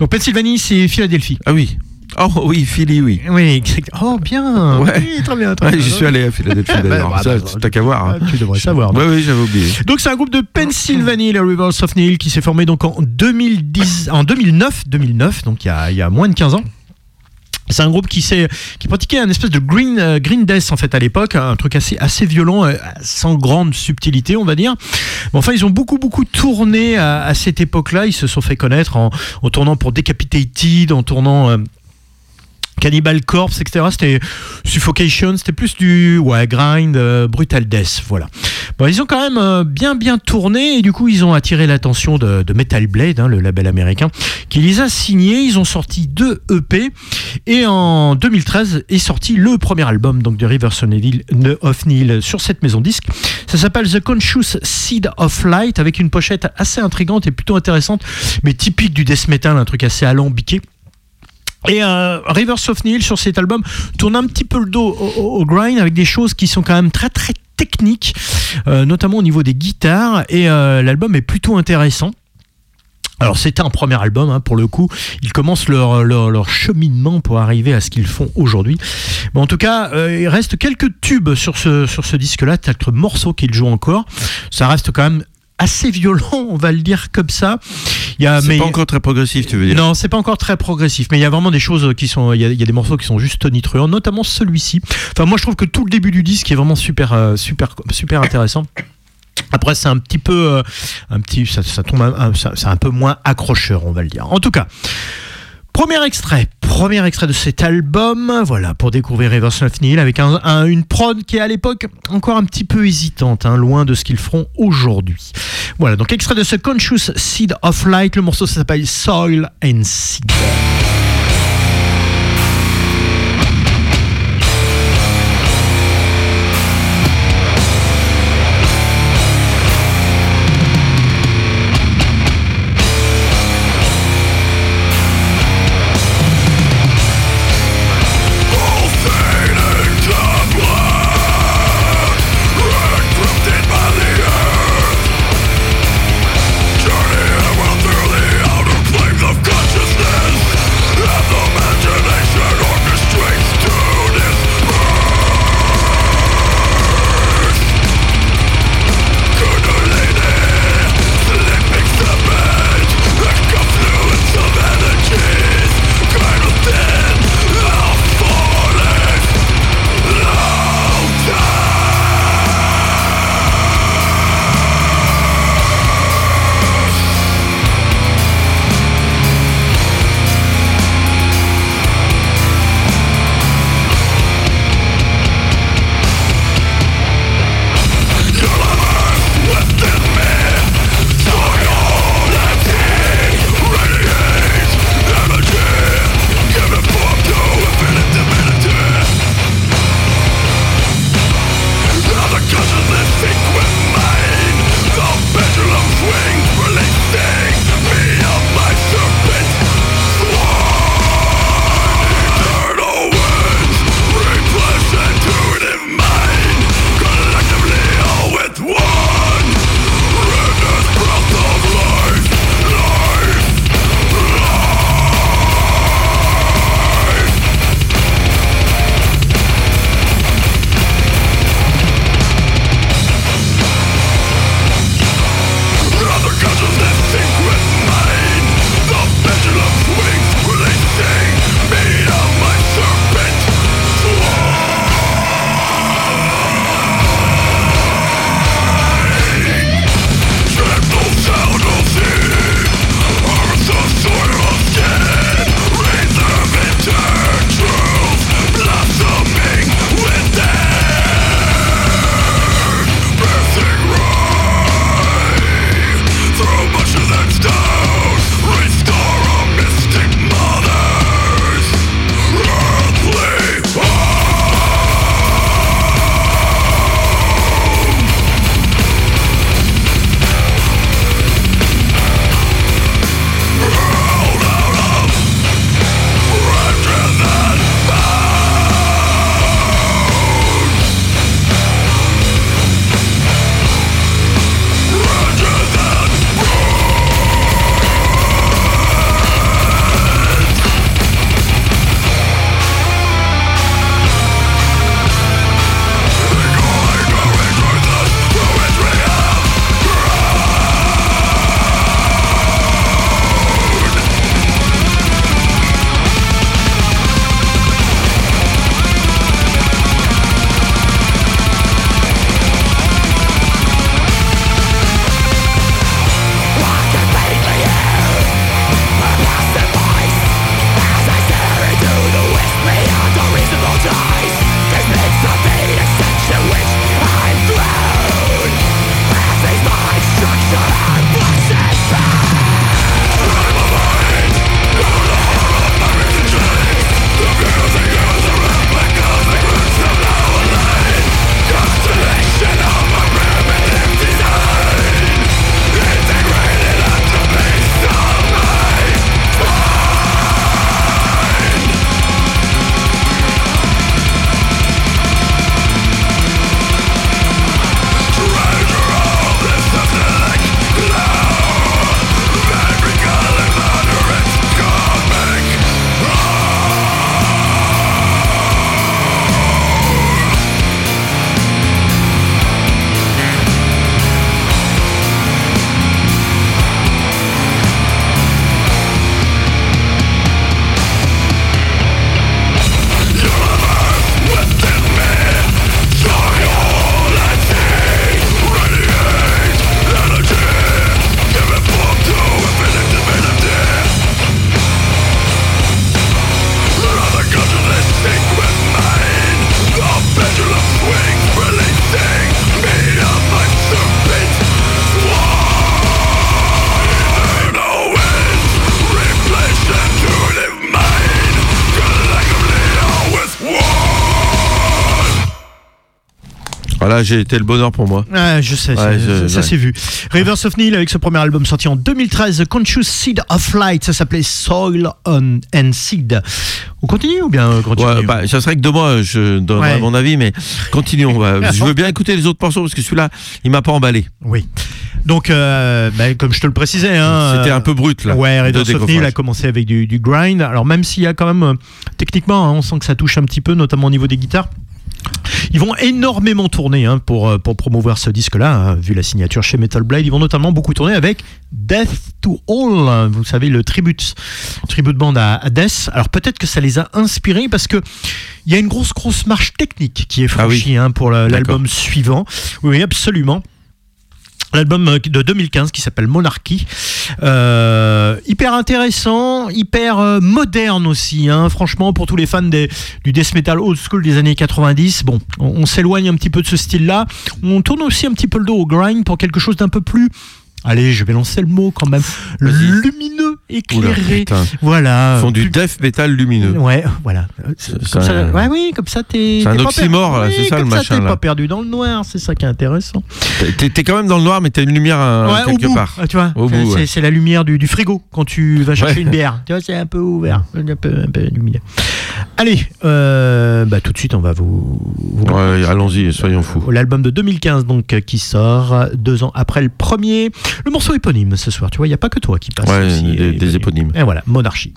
Donc Pennsylvanie, c'est Philadelphie. Ah oui. Oh oui, Philly, oui. Oui. Oh bien. Ouais. Oui, très bien. Très Ouais, j'y suis allé à Philadelphie d'ailleurs. bah, Ça, bah, t'as qu'à voir. hein. Ah, Tu devrais savoir. Ouais, oui, j'avais oublié. Donc c'est un groupe de Pennsylvanie, les Rivers of Neil, qui s'est formé donc en 2010, en 2009, 2009, donc il y a, y a moins de 15 ans. C'est un groupe qui s'est qui pratiquait un espèce de green euh, green death en fait à l'époque, un truc assez assez violent, euh, sans grande subtilité on va dire. Mais enfin ils ont beaucoup beaucoup tourné à, à cette époque-là. Ils se sont fait connaître en, en tournant pour Decapitated, en tournant euh, Cannibal Corpse, etc. C'était Suffocation, c'était plus du ouais, grind, euh, brutal death, voilà. Bon, ils ont quand même euh, bien bien tourné et du coup ils ont attiré l'attention de, Metal Blade, hein, le label américain, qui les a signés. Ils ont sorti deux EP et en 2013 est sorti le premier album donc de Neil, of Neil sur cette maison disque. Ça s'appelle The Conscious Seed of Light avec une pochette assez intrigante et plutôt intéressante, mais typique du death metal, un truc assez alambiqué. Et euh, Rivers of Neil sur cet album tourne un petit peu le dos au, grind avec des choses qui sont quand même très très techniques, euh, notamment au niveau des guitares. Et euh, l'album est plutôt intéressant. Alors c'était un premier album hein, pour le coup, ils commencent leur, leur, leur cheminement pour arriver à ce qu'ils font aujourd'hui. Mais en tout cas, euh, il reste quelques tubes sur ce, sur ce disque-là, quelques morceaux qu'ils jouent encore. Ça reste quand même assez violent, on va le dire comme ça. Il y a, C'est mais- pas encore très progressif, tu veux dire non, c'est pas encore très progressif, mais il y a vraiment des choses qui sont. Il y a, il y a des morceaux qui sont juste tonitruants, notamment celui-ci. Enfin, moi, je trouve que tout le début du disque est vraiment super, euh, super, super intéressant. Après, c'est un petit peu, euh, un petit, ça, ça tombe, un- ça- c'est un peu moins accrocheur, on va le dire. En tout cas. Premier extrait, premier extrait de cet album, voilà, pour découvrir Rivers of Neil avec un- un- une prod qui est à l'époque encore un petit peu hésitante, hein, loin de ce qu'ils feront aujourd'hui. Voilà, donc extrait de ce Conscious Seed of Light, le morceau s'appelle Soil and Seed. J'ai été le bonheur pour moi. Ah, je sais, Ouais, c'est- je- ça ouais. s'est vu. Rivers of Nile avec ce premier album sorti en 2013, The Conscious Seed of Light, ça s'appelait Soil on and Seed. On continue ou bien euh, continue? Ouais, bah, ça serait que de moi, je donnerai mon avis, mais continuons. je veux bien écouter les autres morceaux parce que celui-là, il m'a pas emballé. Oui. Donc, euh, bah, comme je te le précisais, hein, C'était euh, un peu brut là. Ouais, de Raiders of Nile décoffrage. a commencé avec du, du grind. Alors même s'il y a quand même, euh, techniquement, hein, on sent que ça touche un petit peu, notamment au niveau des guitares. Ils vont énormément tourner hein, pour, euh, pour promouvoir ce disque-là, hein, vu la signature chez Metal Blade. Ils vont notamment beaucoup tourner avec Death to All, hein, vous savez, le tribute, tribute band à, à Death. Alors peut-être que ça les a inspirés parce que il y a une grosse, grosse marche technique qui est Ah oui. franchie hein, pour l'album suivant. Oui, absolument. L'album euh, de 2015 qui s'appelle Monarchy. Euh, hyper intéressant, hyper euh, moderne aussi. hein. Franchement, pour tous les fans des- du death metal old school des années 90, bon, on, on s'éloigne un petit peu de ce style-là. On tourne aussi un petit peu le dos au grind pour quelque chose d'un peu plus. Allez, je vais lancer le mot quand même. Lumineux, éclairé. voilà. Ils font du death metal lumineux. Ouais, voilà. Comme ça, un- ouais, oui, comme ça, t'es. C'est un oxymore, oui, c'est ça, le comme machin, T'es là. pas perdu dans le noir, c'est ça qui est intéressant. T'es- T'es quand même dans le noir, mais t'as une lumière euh, au quelque bout, part. tu vois, Au c'est- bout, ouais. c'est c'est la lumière du, du frigo quand tu vas chercher une bière. Tu vois, c'est un peu ouvert, un peu, un peu illuminé. Allez, euh, bah, tout de suite, on va vous. vous allons-y, soyons fous. L'album de 2015 donc euh, qui sort euh, deux ans après le premier. Le morceau éponyme ce soir. Tu vois, il n'y a pas que toi qui passe. Ouais, aussi, des- euh, des éponymes. Et voilà, Monarchie.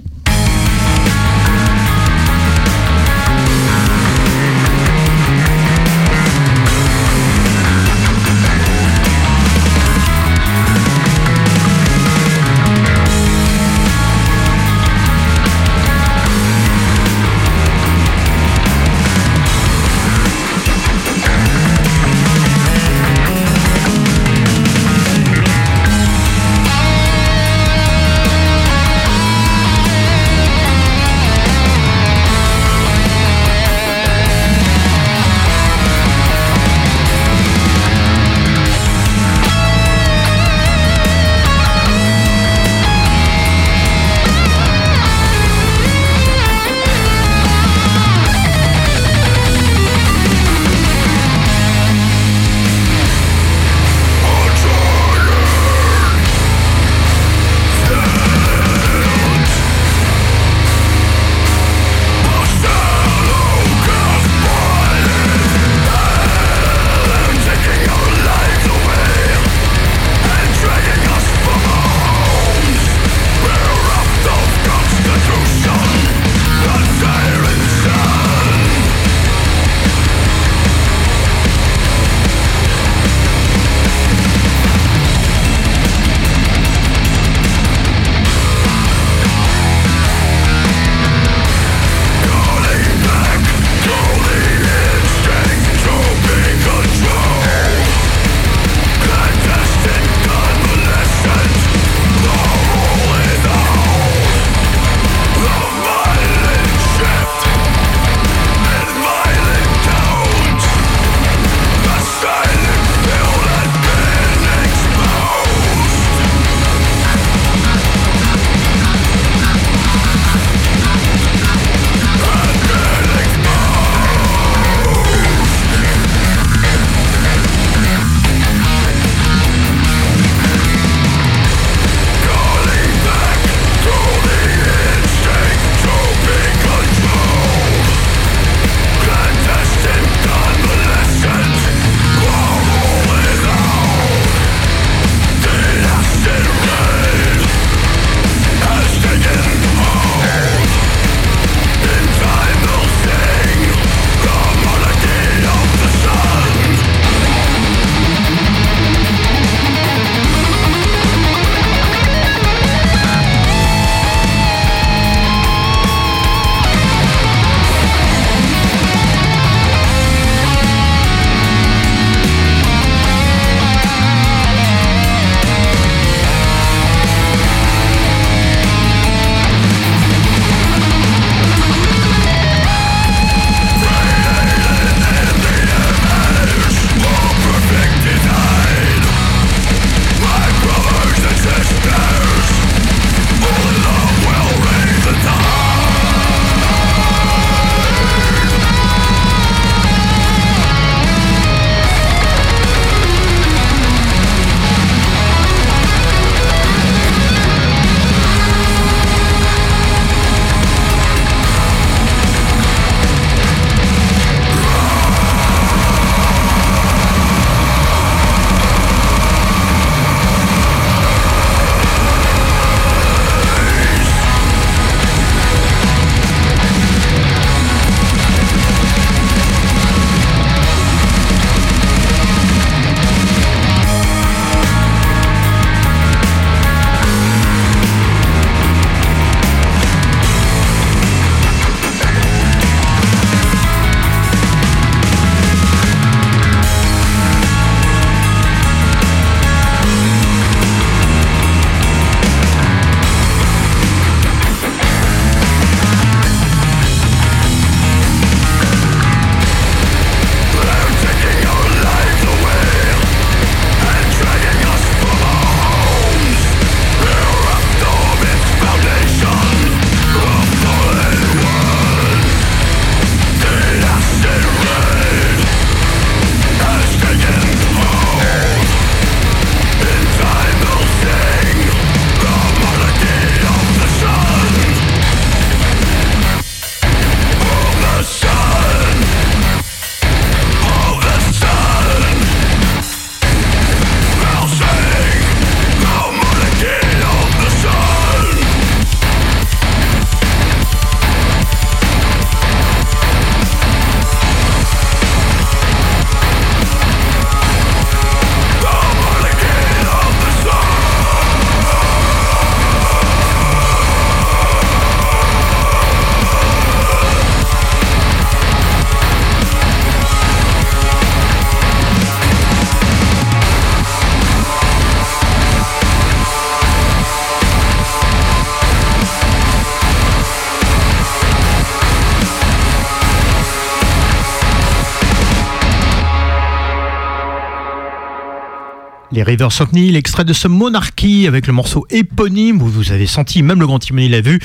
Les Rivers of Neil, extrait de ce Monarchy avec le morceau éponyme où vous avez senti, même le grand Timoni l'a vu.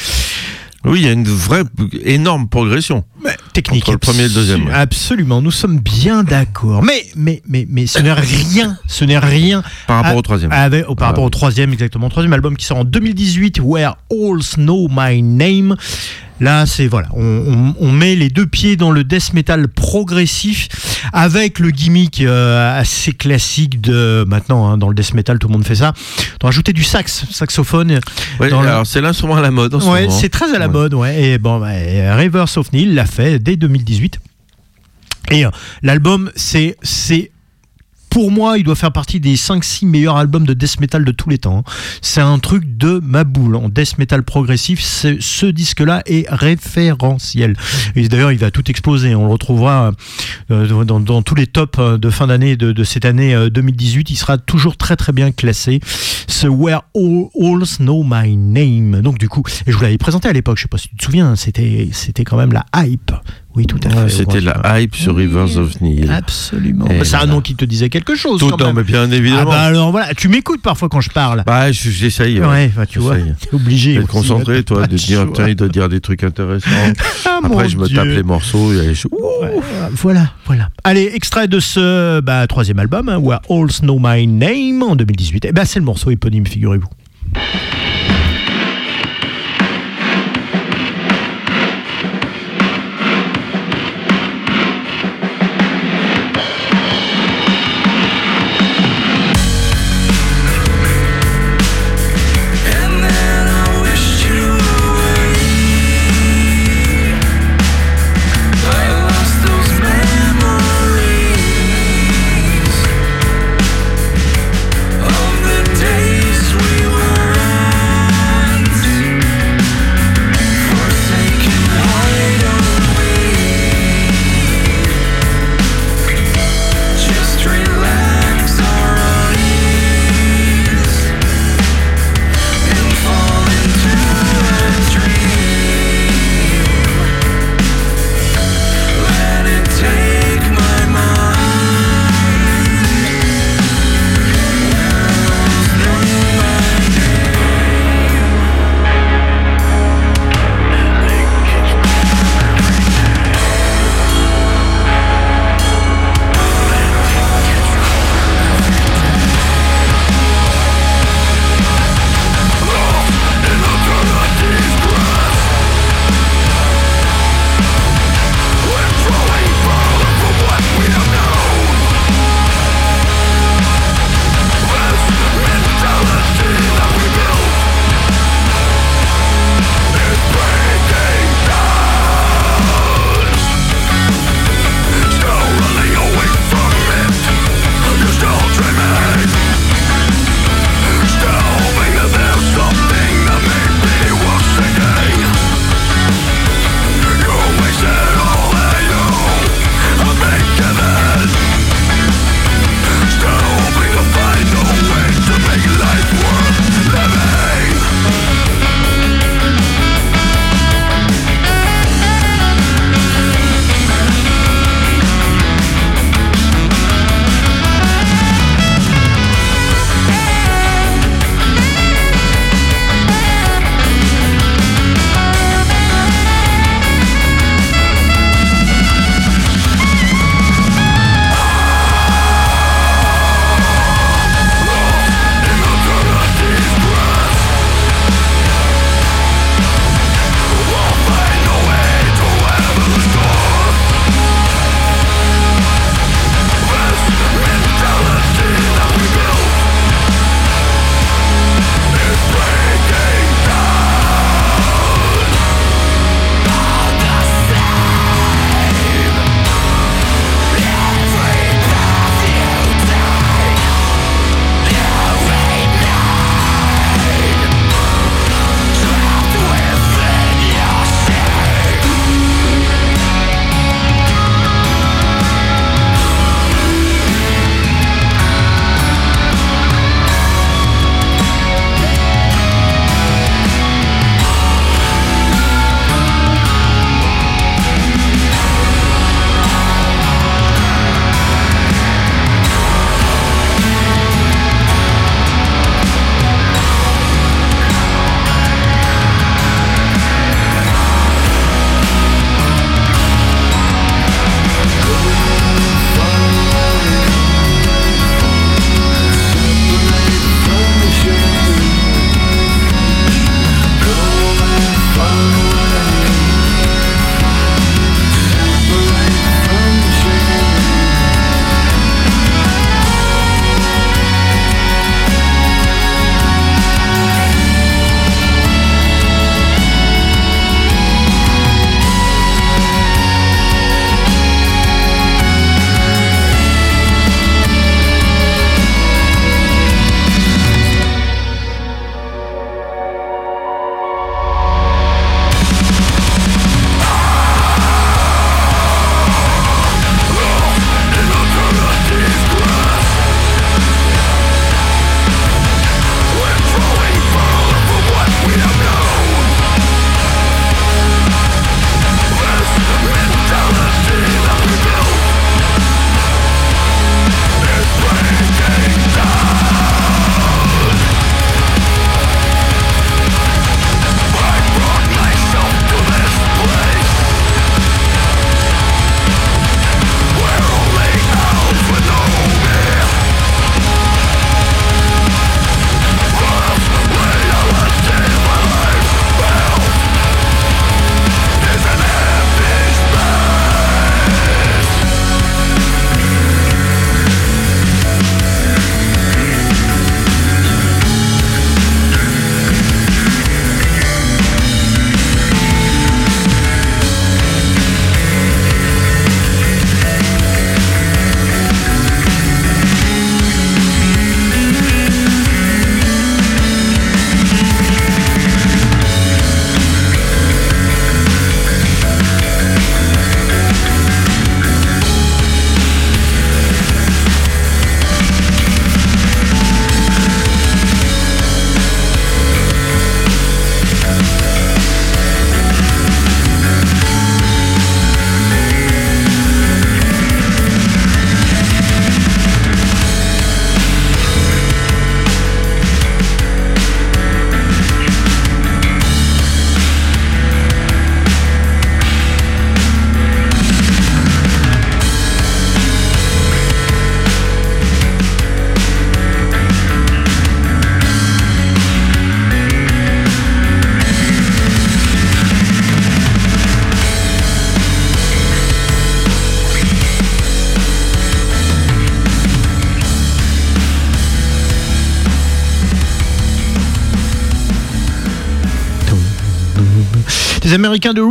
Oui, il y a une vraie énorme progression. Technique. Entre le premier et le deuxième. ouais. Absolument, nous sommes bien d'accord. Mais, mais, mais, mais ce n'est rien, ce n'est rien. Par rapport à- au troisième. avec- par Ah, rapport au troisième, exactement. Troisième album qui sort en 2018, Where All Know My Name. Là, c'est voilà, on, on- on met les deux pieds dans le death metal progressif avec le gimmick euh, assez classique de maintenant hein, dans le death metal, tout le monde fait ça. De rajouter du sax, saxophone. Ouais, dans le- alors c'est l'instrument à la mode en ce Ouais, c'est très à la Ouais. mode, ouais. Et bon, bah, et Rivers of Neil l'a fait dès 2018. Et euh, l'album, c'est, c'est, pour moi, il doit faire partie des 5-6 meilleurs albums de death metal de tous les temps. C'est un truc de ma boule. En death metal progressif, ce disque-là est référentiel. D'ailleurs, il va tout exploser. On le retrouvera euh, dans, tous les tops euh, de fin d'année de, cette année euh, 2018. Il sera toujours très très bien classé. Ce Where All, Know My Name. Donc du coup, je vous l'avais présenté à l'époque. Je sais pas si tu te souviens. C'était c'était quand même la hype. Oui, tout à fait. Ouais, C'était la hype sur Rivers of Neil. Absolument. Bah, c'est un nom qui te disait quelque chose. Tout, quand même. mais bien Ah évidemment. bah alors voilà, tu m'écoutes parfois quand je parle. Bah, je- j'essaye. Ouais, bah, tu vois, t'es obligé. Aussi, concentré, toi, de dire, choix. putain, il doit dire des trucs intéressants. Ah, Après, je me Dieu. tape les morceaux. Et je- Ouais, voilà, voilà. Allez, extrait de ce bah, troisième album, hein, Where All Know My Name, en 2018. Et ben, c'est le morceau éponyme, figurez-vous.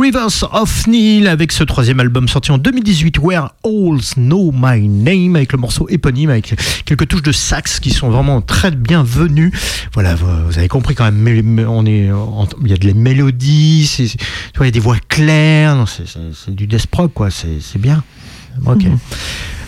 Rivers of Nile avec ce troisième album sorti en 2018, Where Alls Know My Name, avec le morceau éponyme, avec quelques touches de sax qui sont vraiment très bienvenues. Voilà, vous, avez compris quand même, on est, en- il y a de la mélodie, il y a des voix claires, c'est- du death quoi, c'est c'est bien. Ok.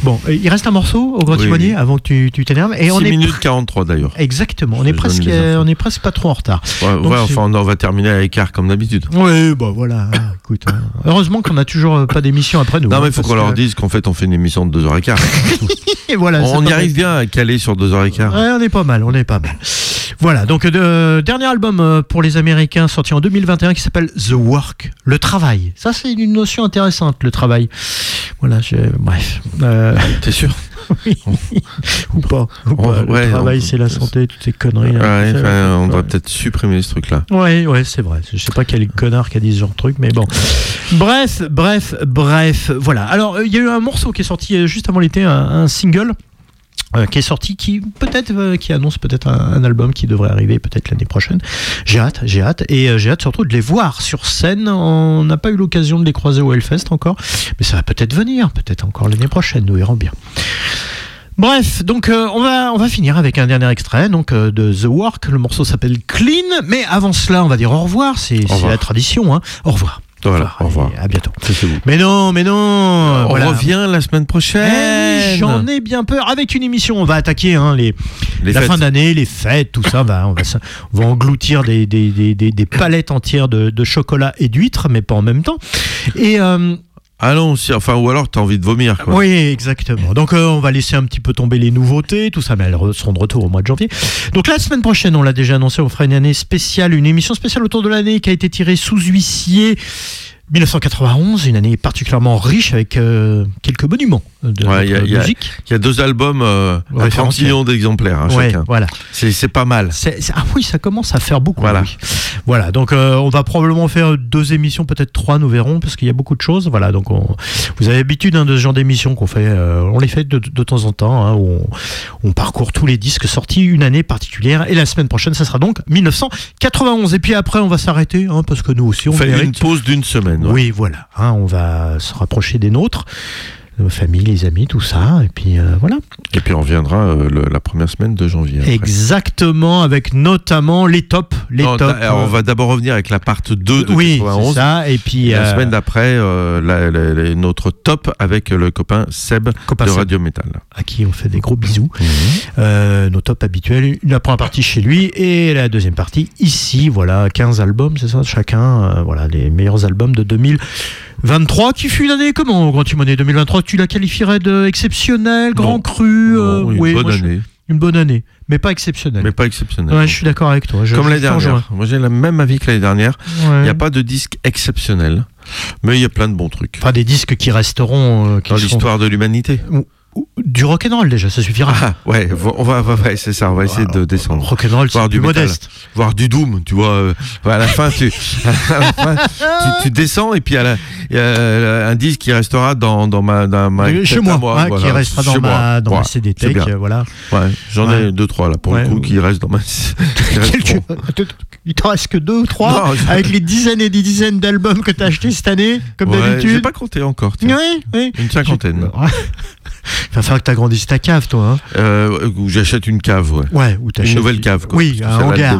Bon, euh, il reste un morceau au Grand Oui, Timonier oui. avant que tu t'énerves. Et 6 on est minutes 43 d'ailleurs. Exactement, on est presque, euh, on est presque pas trop en retard. Ouais, Donc, ouais, c'est- enfin, on va terminer à l'écart comme d'habitude. Oui, bah voilà. hein, écoute, hein. heureusement qu'on n'a toujours euh, pas d'émission après nous. Non, hein, mais il faut qu'on leur dise qu'en fait, on fait une émission de 2h15. Et voilà, on y arrive bien à caler sur 2h15. Ouais, on est pas mal, on est pas mal. Voilà, donc euh, dernier album pour les Américains sorti en 2021 qui s'appelle The Work, le travail. Ça, c'est une notion intéressante, le travail. Voilà, je- bref. Euh, T'es sûr oui. ou pas. Ou On- pas. Le ouais, travail, c'est la santé, toutes ces conneries. là. Ouais, enfin, on devrait ouais. peut-être supprimer ce truc-là. Ouais, ouais, c'est vrai. Je sais pas quel connard qui a dit ce genre de truc, mais bon. Bref, bref, bref. Voilà. Alors, euh, il y a eu un morceau qui est sorti euh, juste avant l'été, un, un single. Euh, qui est sorti, qui peut-être, euh, qui annonce peut-être un, un album qui devrait arriver peut-être l'année prochaine. J'ai hâte, j'ai hâte, et euh, j'ai hâte surtout de les voir sur scène. On n'a pas eu l'occasion de les croiser au Hellfest encore, mais ça va peut-être venir, peut-être encore l'année prochaine. Nous verrons bien. Bref, donc euh, on va on va finir avec un dernier extrait donc euh, de The Work. Le morceau s'appelle Clean, mais avant cela, on va dire au revoir. C'est la tradition. Hein. Au revoir. Voilà, au revoir. À bientôt. Mais non, mais non. On voilà. revient la semaine Eh prochaine. oui, J'en ai bien peur. Avec une émission, on va attaquer hein, les, Les la fêtes. fin d'année, les fêtes, tout ça. Va, on, va, se- on va engloutir des, des, des, des, des palettes entières de, de chocolat et d'huîtres, mais pas en même temps. Et euh, Allons, si, enfin, ou alors t'as envie de vomir. Quoi. oui, exactement. Donc euh, on va laisser un petit peu tomber les nouveautés, tout ça, mais elles seront de retour au mois de janvier. Donc la semaine prochaine, on l'a déjà annoncé, on fera une année spéciale, une émission spéciale autour de l'année qui a été tirée sous huissier. 1991, une année particulièrement riche avec euh, quelques monuments de Ouais, notre y a- musique. Il y a deux albums euh, à 30 Référentiels. millions d'exemplaires hein, Ouais, chacun. voilà. C'est pas mal. Ah oui, ça commence à faire beaucoup. Voilà. oui. Voilà. Donc euh, on va probablement faire deux émissions, peut-être trois, nous verrons, parce qu'il y a beaucoup de choses. Voilà. Donc on- vous avez l'habitude hein, de ce genre d'émissions qu'on fait. euh, on les fait de, de temps en temps. hein, où on, on parcourt tous les disques sortis une année particulière. Et la semaine prochaine, ça sera donc 1991. Et puis après, on va s'arrêter, parce que nous aussi, on fait une pause d'une semaine. Oui, voilà. hein, on va se rapprocher des nôtres, nos familles, les amis, tout ça. Et puis euh, voilà. Et puis on reviendra euh, le- la première semaine de janvier. après. Exactement, avec notamment les tops. Les Non, tops. on va d'abord revenir avec la part 2 de oui, 91. c'est ça. Et puis Et la euh, semaine d'après, euh, la- la- la- notre top avec le copain Seb Copain de Seb. Radio Metal. à qui on fait des gros bisous. Euh, nos tops habituels. La première partie chez lui et la deuxième partie ici. Voilà, 15 albums, c'est ça, chacun. euh, voilà, les meilleurs albums de 2023. Qui fut une année comment, Grand Timonet 2023 Tu la qualifierais de exceptionnelle, grand Non. cru euh, Non, une oui, bonne je- année, Une bonne année, mais pas exceptionnelle. mais pas exceptionnelle. Ouais, je suis d'accord avec toi. Je- Comme l'année dernière. Moi j'ai le même avis que l'année dernière. Il Ouais. n'y a pas de disque exceptionnel, mais il y a plein de bons trucs. Enfin, des disques qui resteront. euh, qui Dans seront- l'histoire de l'humanité. Du rock'n'roll déjà, ça suffira. Ah, ouais, on va, va- ouais, c'est ça, on va essayer de descendre. Rock'n'roll, c'est du modeste. Voir du doom, tu vois. euh, à la fin, tu, à la fin, tu, tu descends et puis à la- il y a un disque qui restera dans, dans ma, dans ma Euh, Chez à moi, hein, qui voilà, restera dans chez moi. ma, dans ma Ouais, CD c'est Tech, euh, voilà. Ouais, j'en ai Ouais. deux trois là pour le coup qui restent dans ma. qui. Il t'en reste que deux ou trois Non, je- avec les dizaines et des dizaines d'albums que t'as achetés cette année, comme Ouais, J'ai d'habitude. pas compté encore. tiens. Oui, oui. Une cinquantaine. Il va falloir que t'agrandisses ta cave, toi. Hein. Euh, où j'achète une cave, ouais. Ouais, ou Une nouvelle cave, quoi. Oui, un hangar.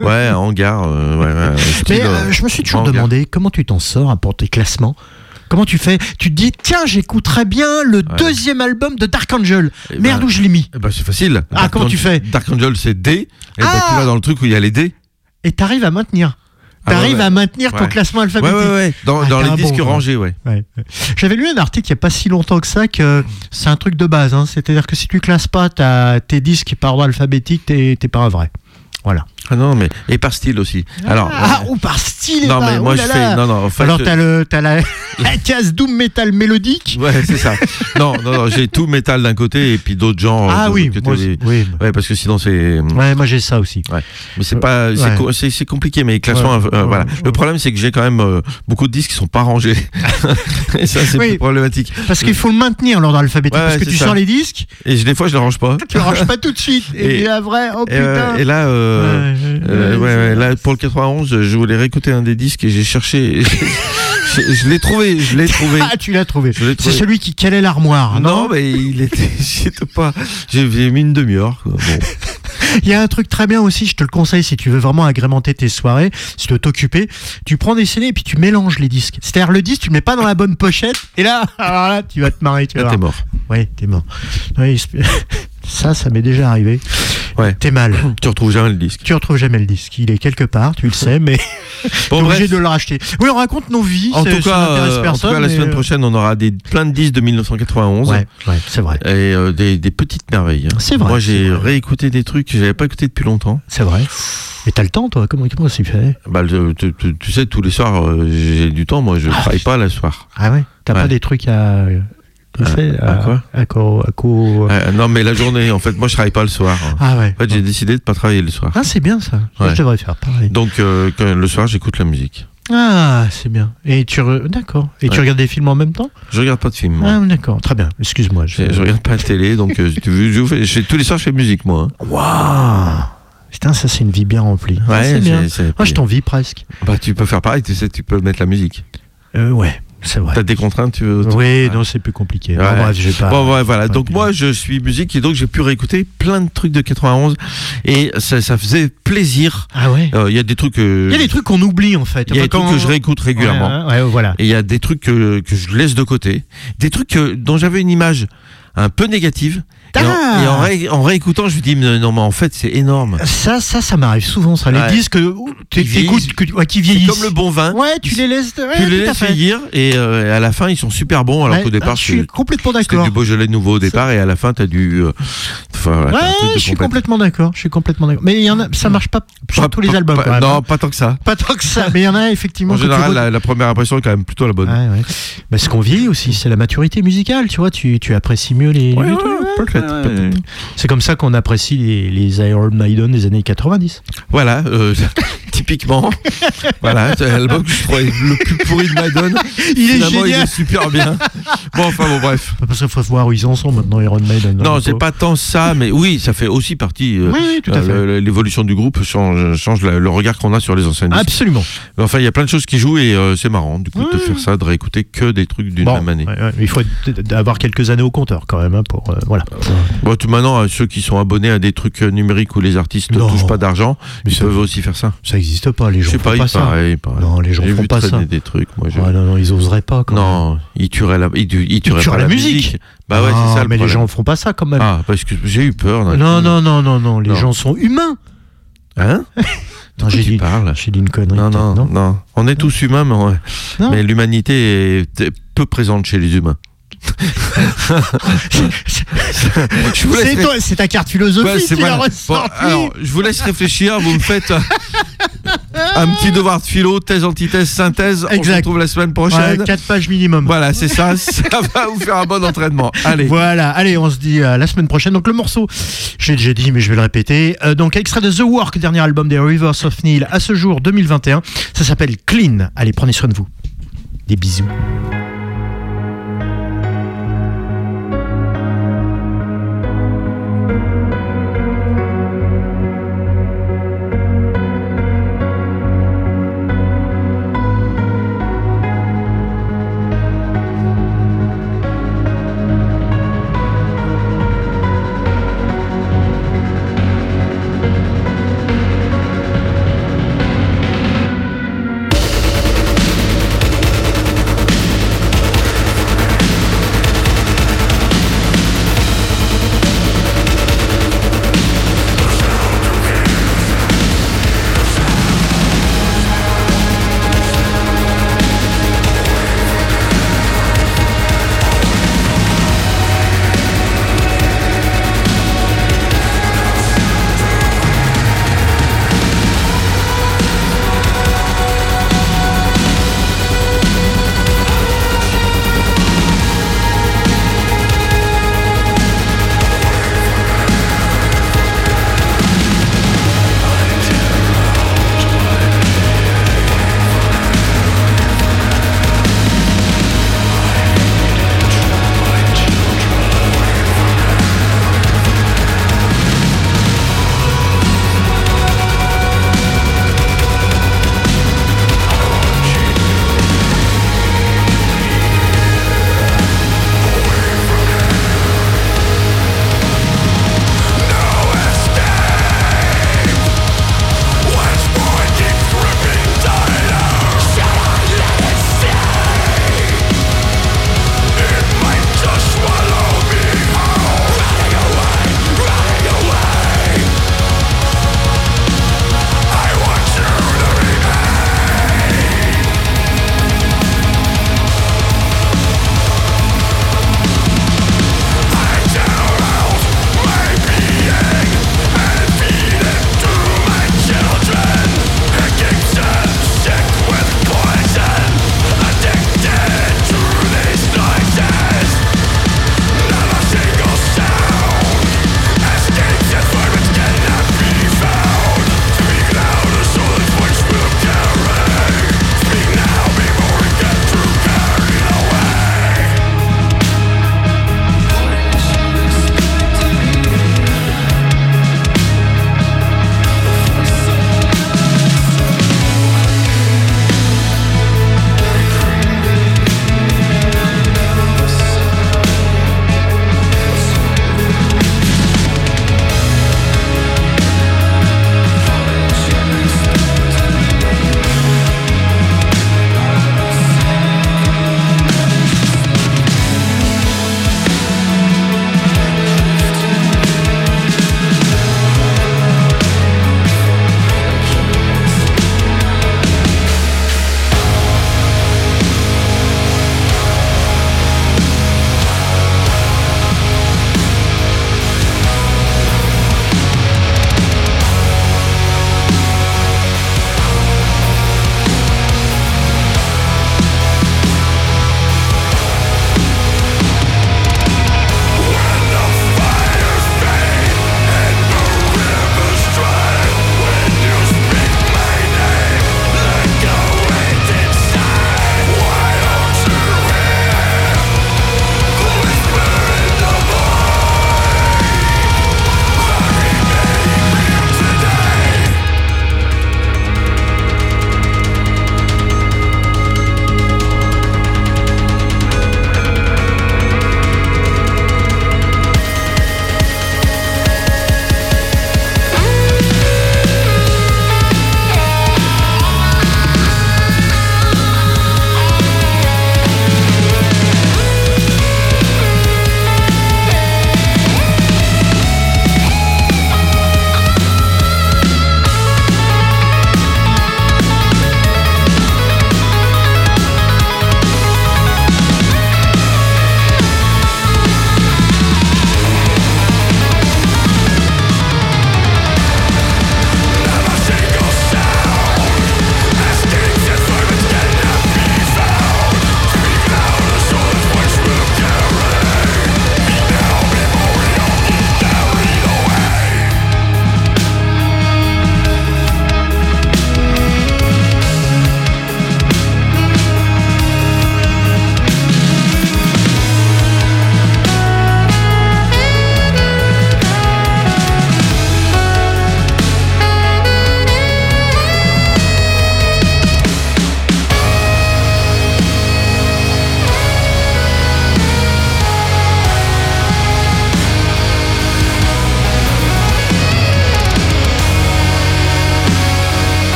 Ouais, un hangar. euh, ouais, ouais, Mais euh, je me suis toujours hangar. demandé comment tu t'en sors hein, pour tes classements. Comment tu fais? Tu te dis, tiens, j'écouterais bien le deuxième album de Dark Angel. Eh Merde, ben, où je l'ai mis? eh ben, c'est facile. Ah, Dark comment tu fais? Dark Angel, c'est D. Et ben, Ah tu vas dans le truc où il y a les D. Et t'arrives à maintenir. Ah, T'arrives ouais. à maintenir ton classement alphabétique. ouais, ouais. Dans, Ah, dans les disques bon, rangés, ouais. J'avais lu un article il n'y a pas si longtemps que ça que c'est un truc de base. hein. C'est-à-dire que si tu classes pas tes disques par ordre alphabétique, t'es t'es pas un vrai. Voilà. Ah non, mais. Et par style aussi. Alors. ah, euh, ou par style et non, par- mais oh moi, là je fais. Non, non, en fait. Alors euh, t'as le t'as la, la case doom metal mélodique? Ouais, c'est ça. non, non, non, j'ai tout métal d'un côté et puis d'autres genres. Ah oui, côté, moi aussi. oui. Ouais, parce que sinon c'est. Ouais, moi j'ai ça aussi. Ouais. Mais c'est pas, c'est Ouais. co- c'est c'est compliqué. Mais les classements, Ouais. euh, voilà. Ouais. Le problème, c'est que j'ai quand même euh, beaucoup de disques qui sont pas rangés. et ça, c'est Oui. plus problématique. Parce qu'il faut le maintenir l'ordre alphabétique. Ouais, parce que tu ça. sors les disques, Et des fois, je les range pas. tu le ranges pas tout de suite. Et, Et- la vraie, oh Et, euh, putain. et là, euh, Ouais. Euh, ouais, ouais, là, pour le 91, je voulais réécouter un des disques et j'ai cherché. je je l'ai trouvé, je l'ai trouvé. Ah, tu l'as trouvé. C'est celui qui calait l'armoire, non, Non, mais il était, pas. J'ai mis une demi-heure. Bon. Il y a un truc très bien aussi, je te le conseille si tu veux vraiment agrémenter tes soirées, si tu veux t'occuper, tu prends des CD et puis tu mélanges les disques. C'est-à-dire le disque, tu le mets pas dans la bonne pochette et là, alors là, tu vas te marrer, tu vas Là, voir. t'es mort. Ouais, t'es mort. Oui, ça, ça m'est déjà arrivé. Ouais. T'es mal. Tu retrouves jamais le disque. Tu retrouves jamais le disque. Il est quelque part, tu le sais, mais Bon, t'es obligé de le racheter. Oui, on raconte nos vies. En c'est- tout, cas, euh, en tout personne, cas, la semaine euh, prochaine, on aura des, plein de disques de 1991. Ouais, ouais, c'est vrai. Et euh, des, des petites merveilles. hein. C'est vrai, Moi, j'ai réécouté des trucs que j'avais pas écouté depuis longtemps. C'est vrai. Mais t'as le temps, toi Comment comment tu fais Bah, tu, tu- tu sais, tous les soirs, euh, j'ai du temps. Moi, je travaille pas le soir. Ah ouais? T'as Ouais. pas des trucs à. Tu À- sais, à quoi à co- à co- Euh, non, mais la journée, en fait, moi, je travaille pas le soir. Ah ouais. En fait, j'ai décidé de pas travailler le soir. Ah, c'est bien ça. Ça, Ouais. Je devrais faire pareil. Donc, euh, quand- le soir, j'écoute la musique. Ah, c'est bien. Et tu. re- D'accord. Et tu Ouais. regardes des films en même temps? Je regarde pas de film. moi. Ah, d'accord. Très bien. Excuse-moi. Je... Je, regarde pas la télé, donc euh, je fais, fais- tous les soirs, je fais musique, moi. hein. Waouh Putain, ça, c'est une vie bien remplie. Ah, Ouais, c'est bien. c'est- c'est- Moi, je t'envie presque. Bah, tu peux faire pareil, tu sais, tu peux mettre la musique. Euh, ouais, c'est vrai. T'as des contraintes, tu veux. Oui, non, c'est plus compliqué. Ouais. Bon, bref, j'ai pas. Bon, ouais, voilà. Donc, moi, je suis musique et donc j'ai pu réécouter plein de trucs de 91 et ça, ça faisait plaisir. Ah ouais Euh, Il y a des trucs que. Il y a des trucs qu'on oublie en fait. il y a des trucs que je réécoute régulièrement. Ouais, ouais, voilà. Et il y a des trucs que, que je laisse de côté. Des trucs que- dont j'avais une image un peu négative. Et, en, et en ré- en réécoutant, je me dis, mais non, mais en fait, c'est énorme. Ça, ça, ça m'arrive souvent. Ça, les Ouais. disques tu Qui vieillissent. que, ouais, qui C'est vieillissent. comme le bon vin. Ouais, tu les laisses. ouais, Tu les laisses vieillir et euh, à la fin, ils sont super bons. Alors qu'au départ, ah, je suis complètement d'accord. du Beaujolais nouveau au départ et à la fin, t'as du. euh, Enfin, Ouais, je suis complète- complètement d'accord. Je suis complètement d'accord. Mais il y en a, ça marche pas sur Pas- tous les albums. pas- non, hein. pas tant que ça. pas tant que ça. Mais il y en a effectivement. En tu général, la, la première impression est quand même plutôt la bonne. Bah, ce qu'on vieillit aussi, c'est la maturité musicale. Tu vois, tu, tu apprécies mieux les. trucs. Ouais. C'est comme ça qu'on apprécie les, les Iron Maiden des années 90. Voilà, euh, typiquement. voilà, c'est l'album que je trouvais le plus pourri de Maiden. Il est il génial. est super bien. Bon, enfin, bon, bref. Parce qu'il faut voir où ils en sont maintenant, Iron Maiden. Non, hein, c'est quoi. pas tant ça, mais oui, ça fait aussi partie. euh, Oui, oui, tout à euh, L'évolution du groupe change, change la- le regard qu'on a sur les anciens. Absolument. Mais Enfin, il y a plein de choses qui jouent et euh, c'est marrant, du coup, de faire ça, de réécouter que des trucs d'une Bon, même année. ouais, ouais, il faut avoir quelques années au compteur quand même hein, pour euh, voilà. Bon, tout maintenant, euh, ceux qui sont abonnés à des trucs euh, numériques où les artistes ne touchent pas d'argent, ils ça- peuvent aussi faire ça. Ça n'existe pas, les gens font pas, pas, ça. paraît, il paraît. Non, les gens font vu pas ça. des trucs, moi. je- Ouais, non, non, ils oseraient pas. Quand même. Non, ils tueraient la, ils, ils tueraient tueraient pas la musique. Bah ouais, c'est ça le mais les gens font pas ça quand même. Ah, parce que j'ai eu peur. non, non, non, non, non, les gens sont humains. Hein Non, j'ai dit, dit une connerie. Non, non, non, On est tous humains, mais, l'humanité est peu présente chez les humains. C'est toi, c'est ta carte philosophique. Ouais, voilà. Bon, alors, je vous laisse réfléchir. Vous me faites euh, un petit devoir de philo, thèse, antithèse, synthèse. On se Exact. retrouve la semaine Ouais, prochaine. quatre pages minimum. Voilà, c'est ça. Ça va vous faire un bon entraînement. Allez. Voilà, allez, on se dit à la semaine prochaine. Donc le morceau, j'ai déjà dit, mais je vais le répéter. Euh, donc extrait de The Work, dernier album des Rivers of Neil, à ce jour 2021. Ça s'appelle Clean. Allez, prenez soin de vous. Des bisous.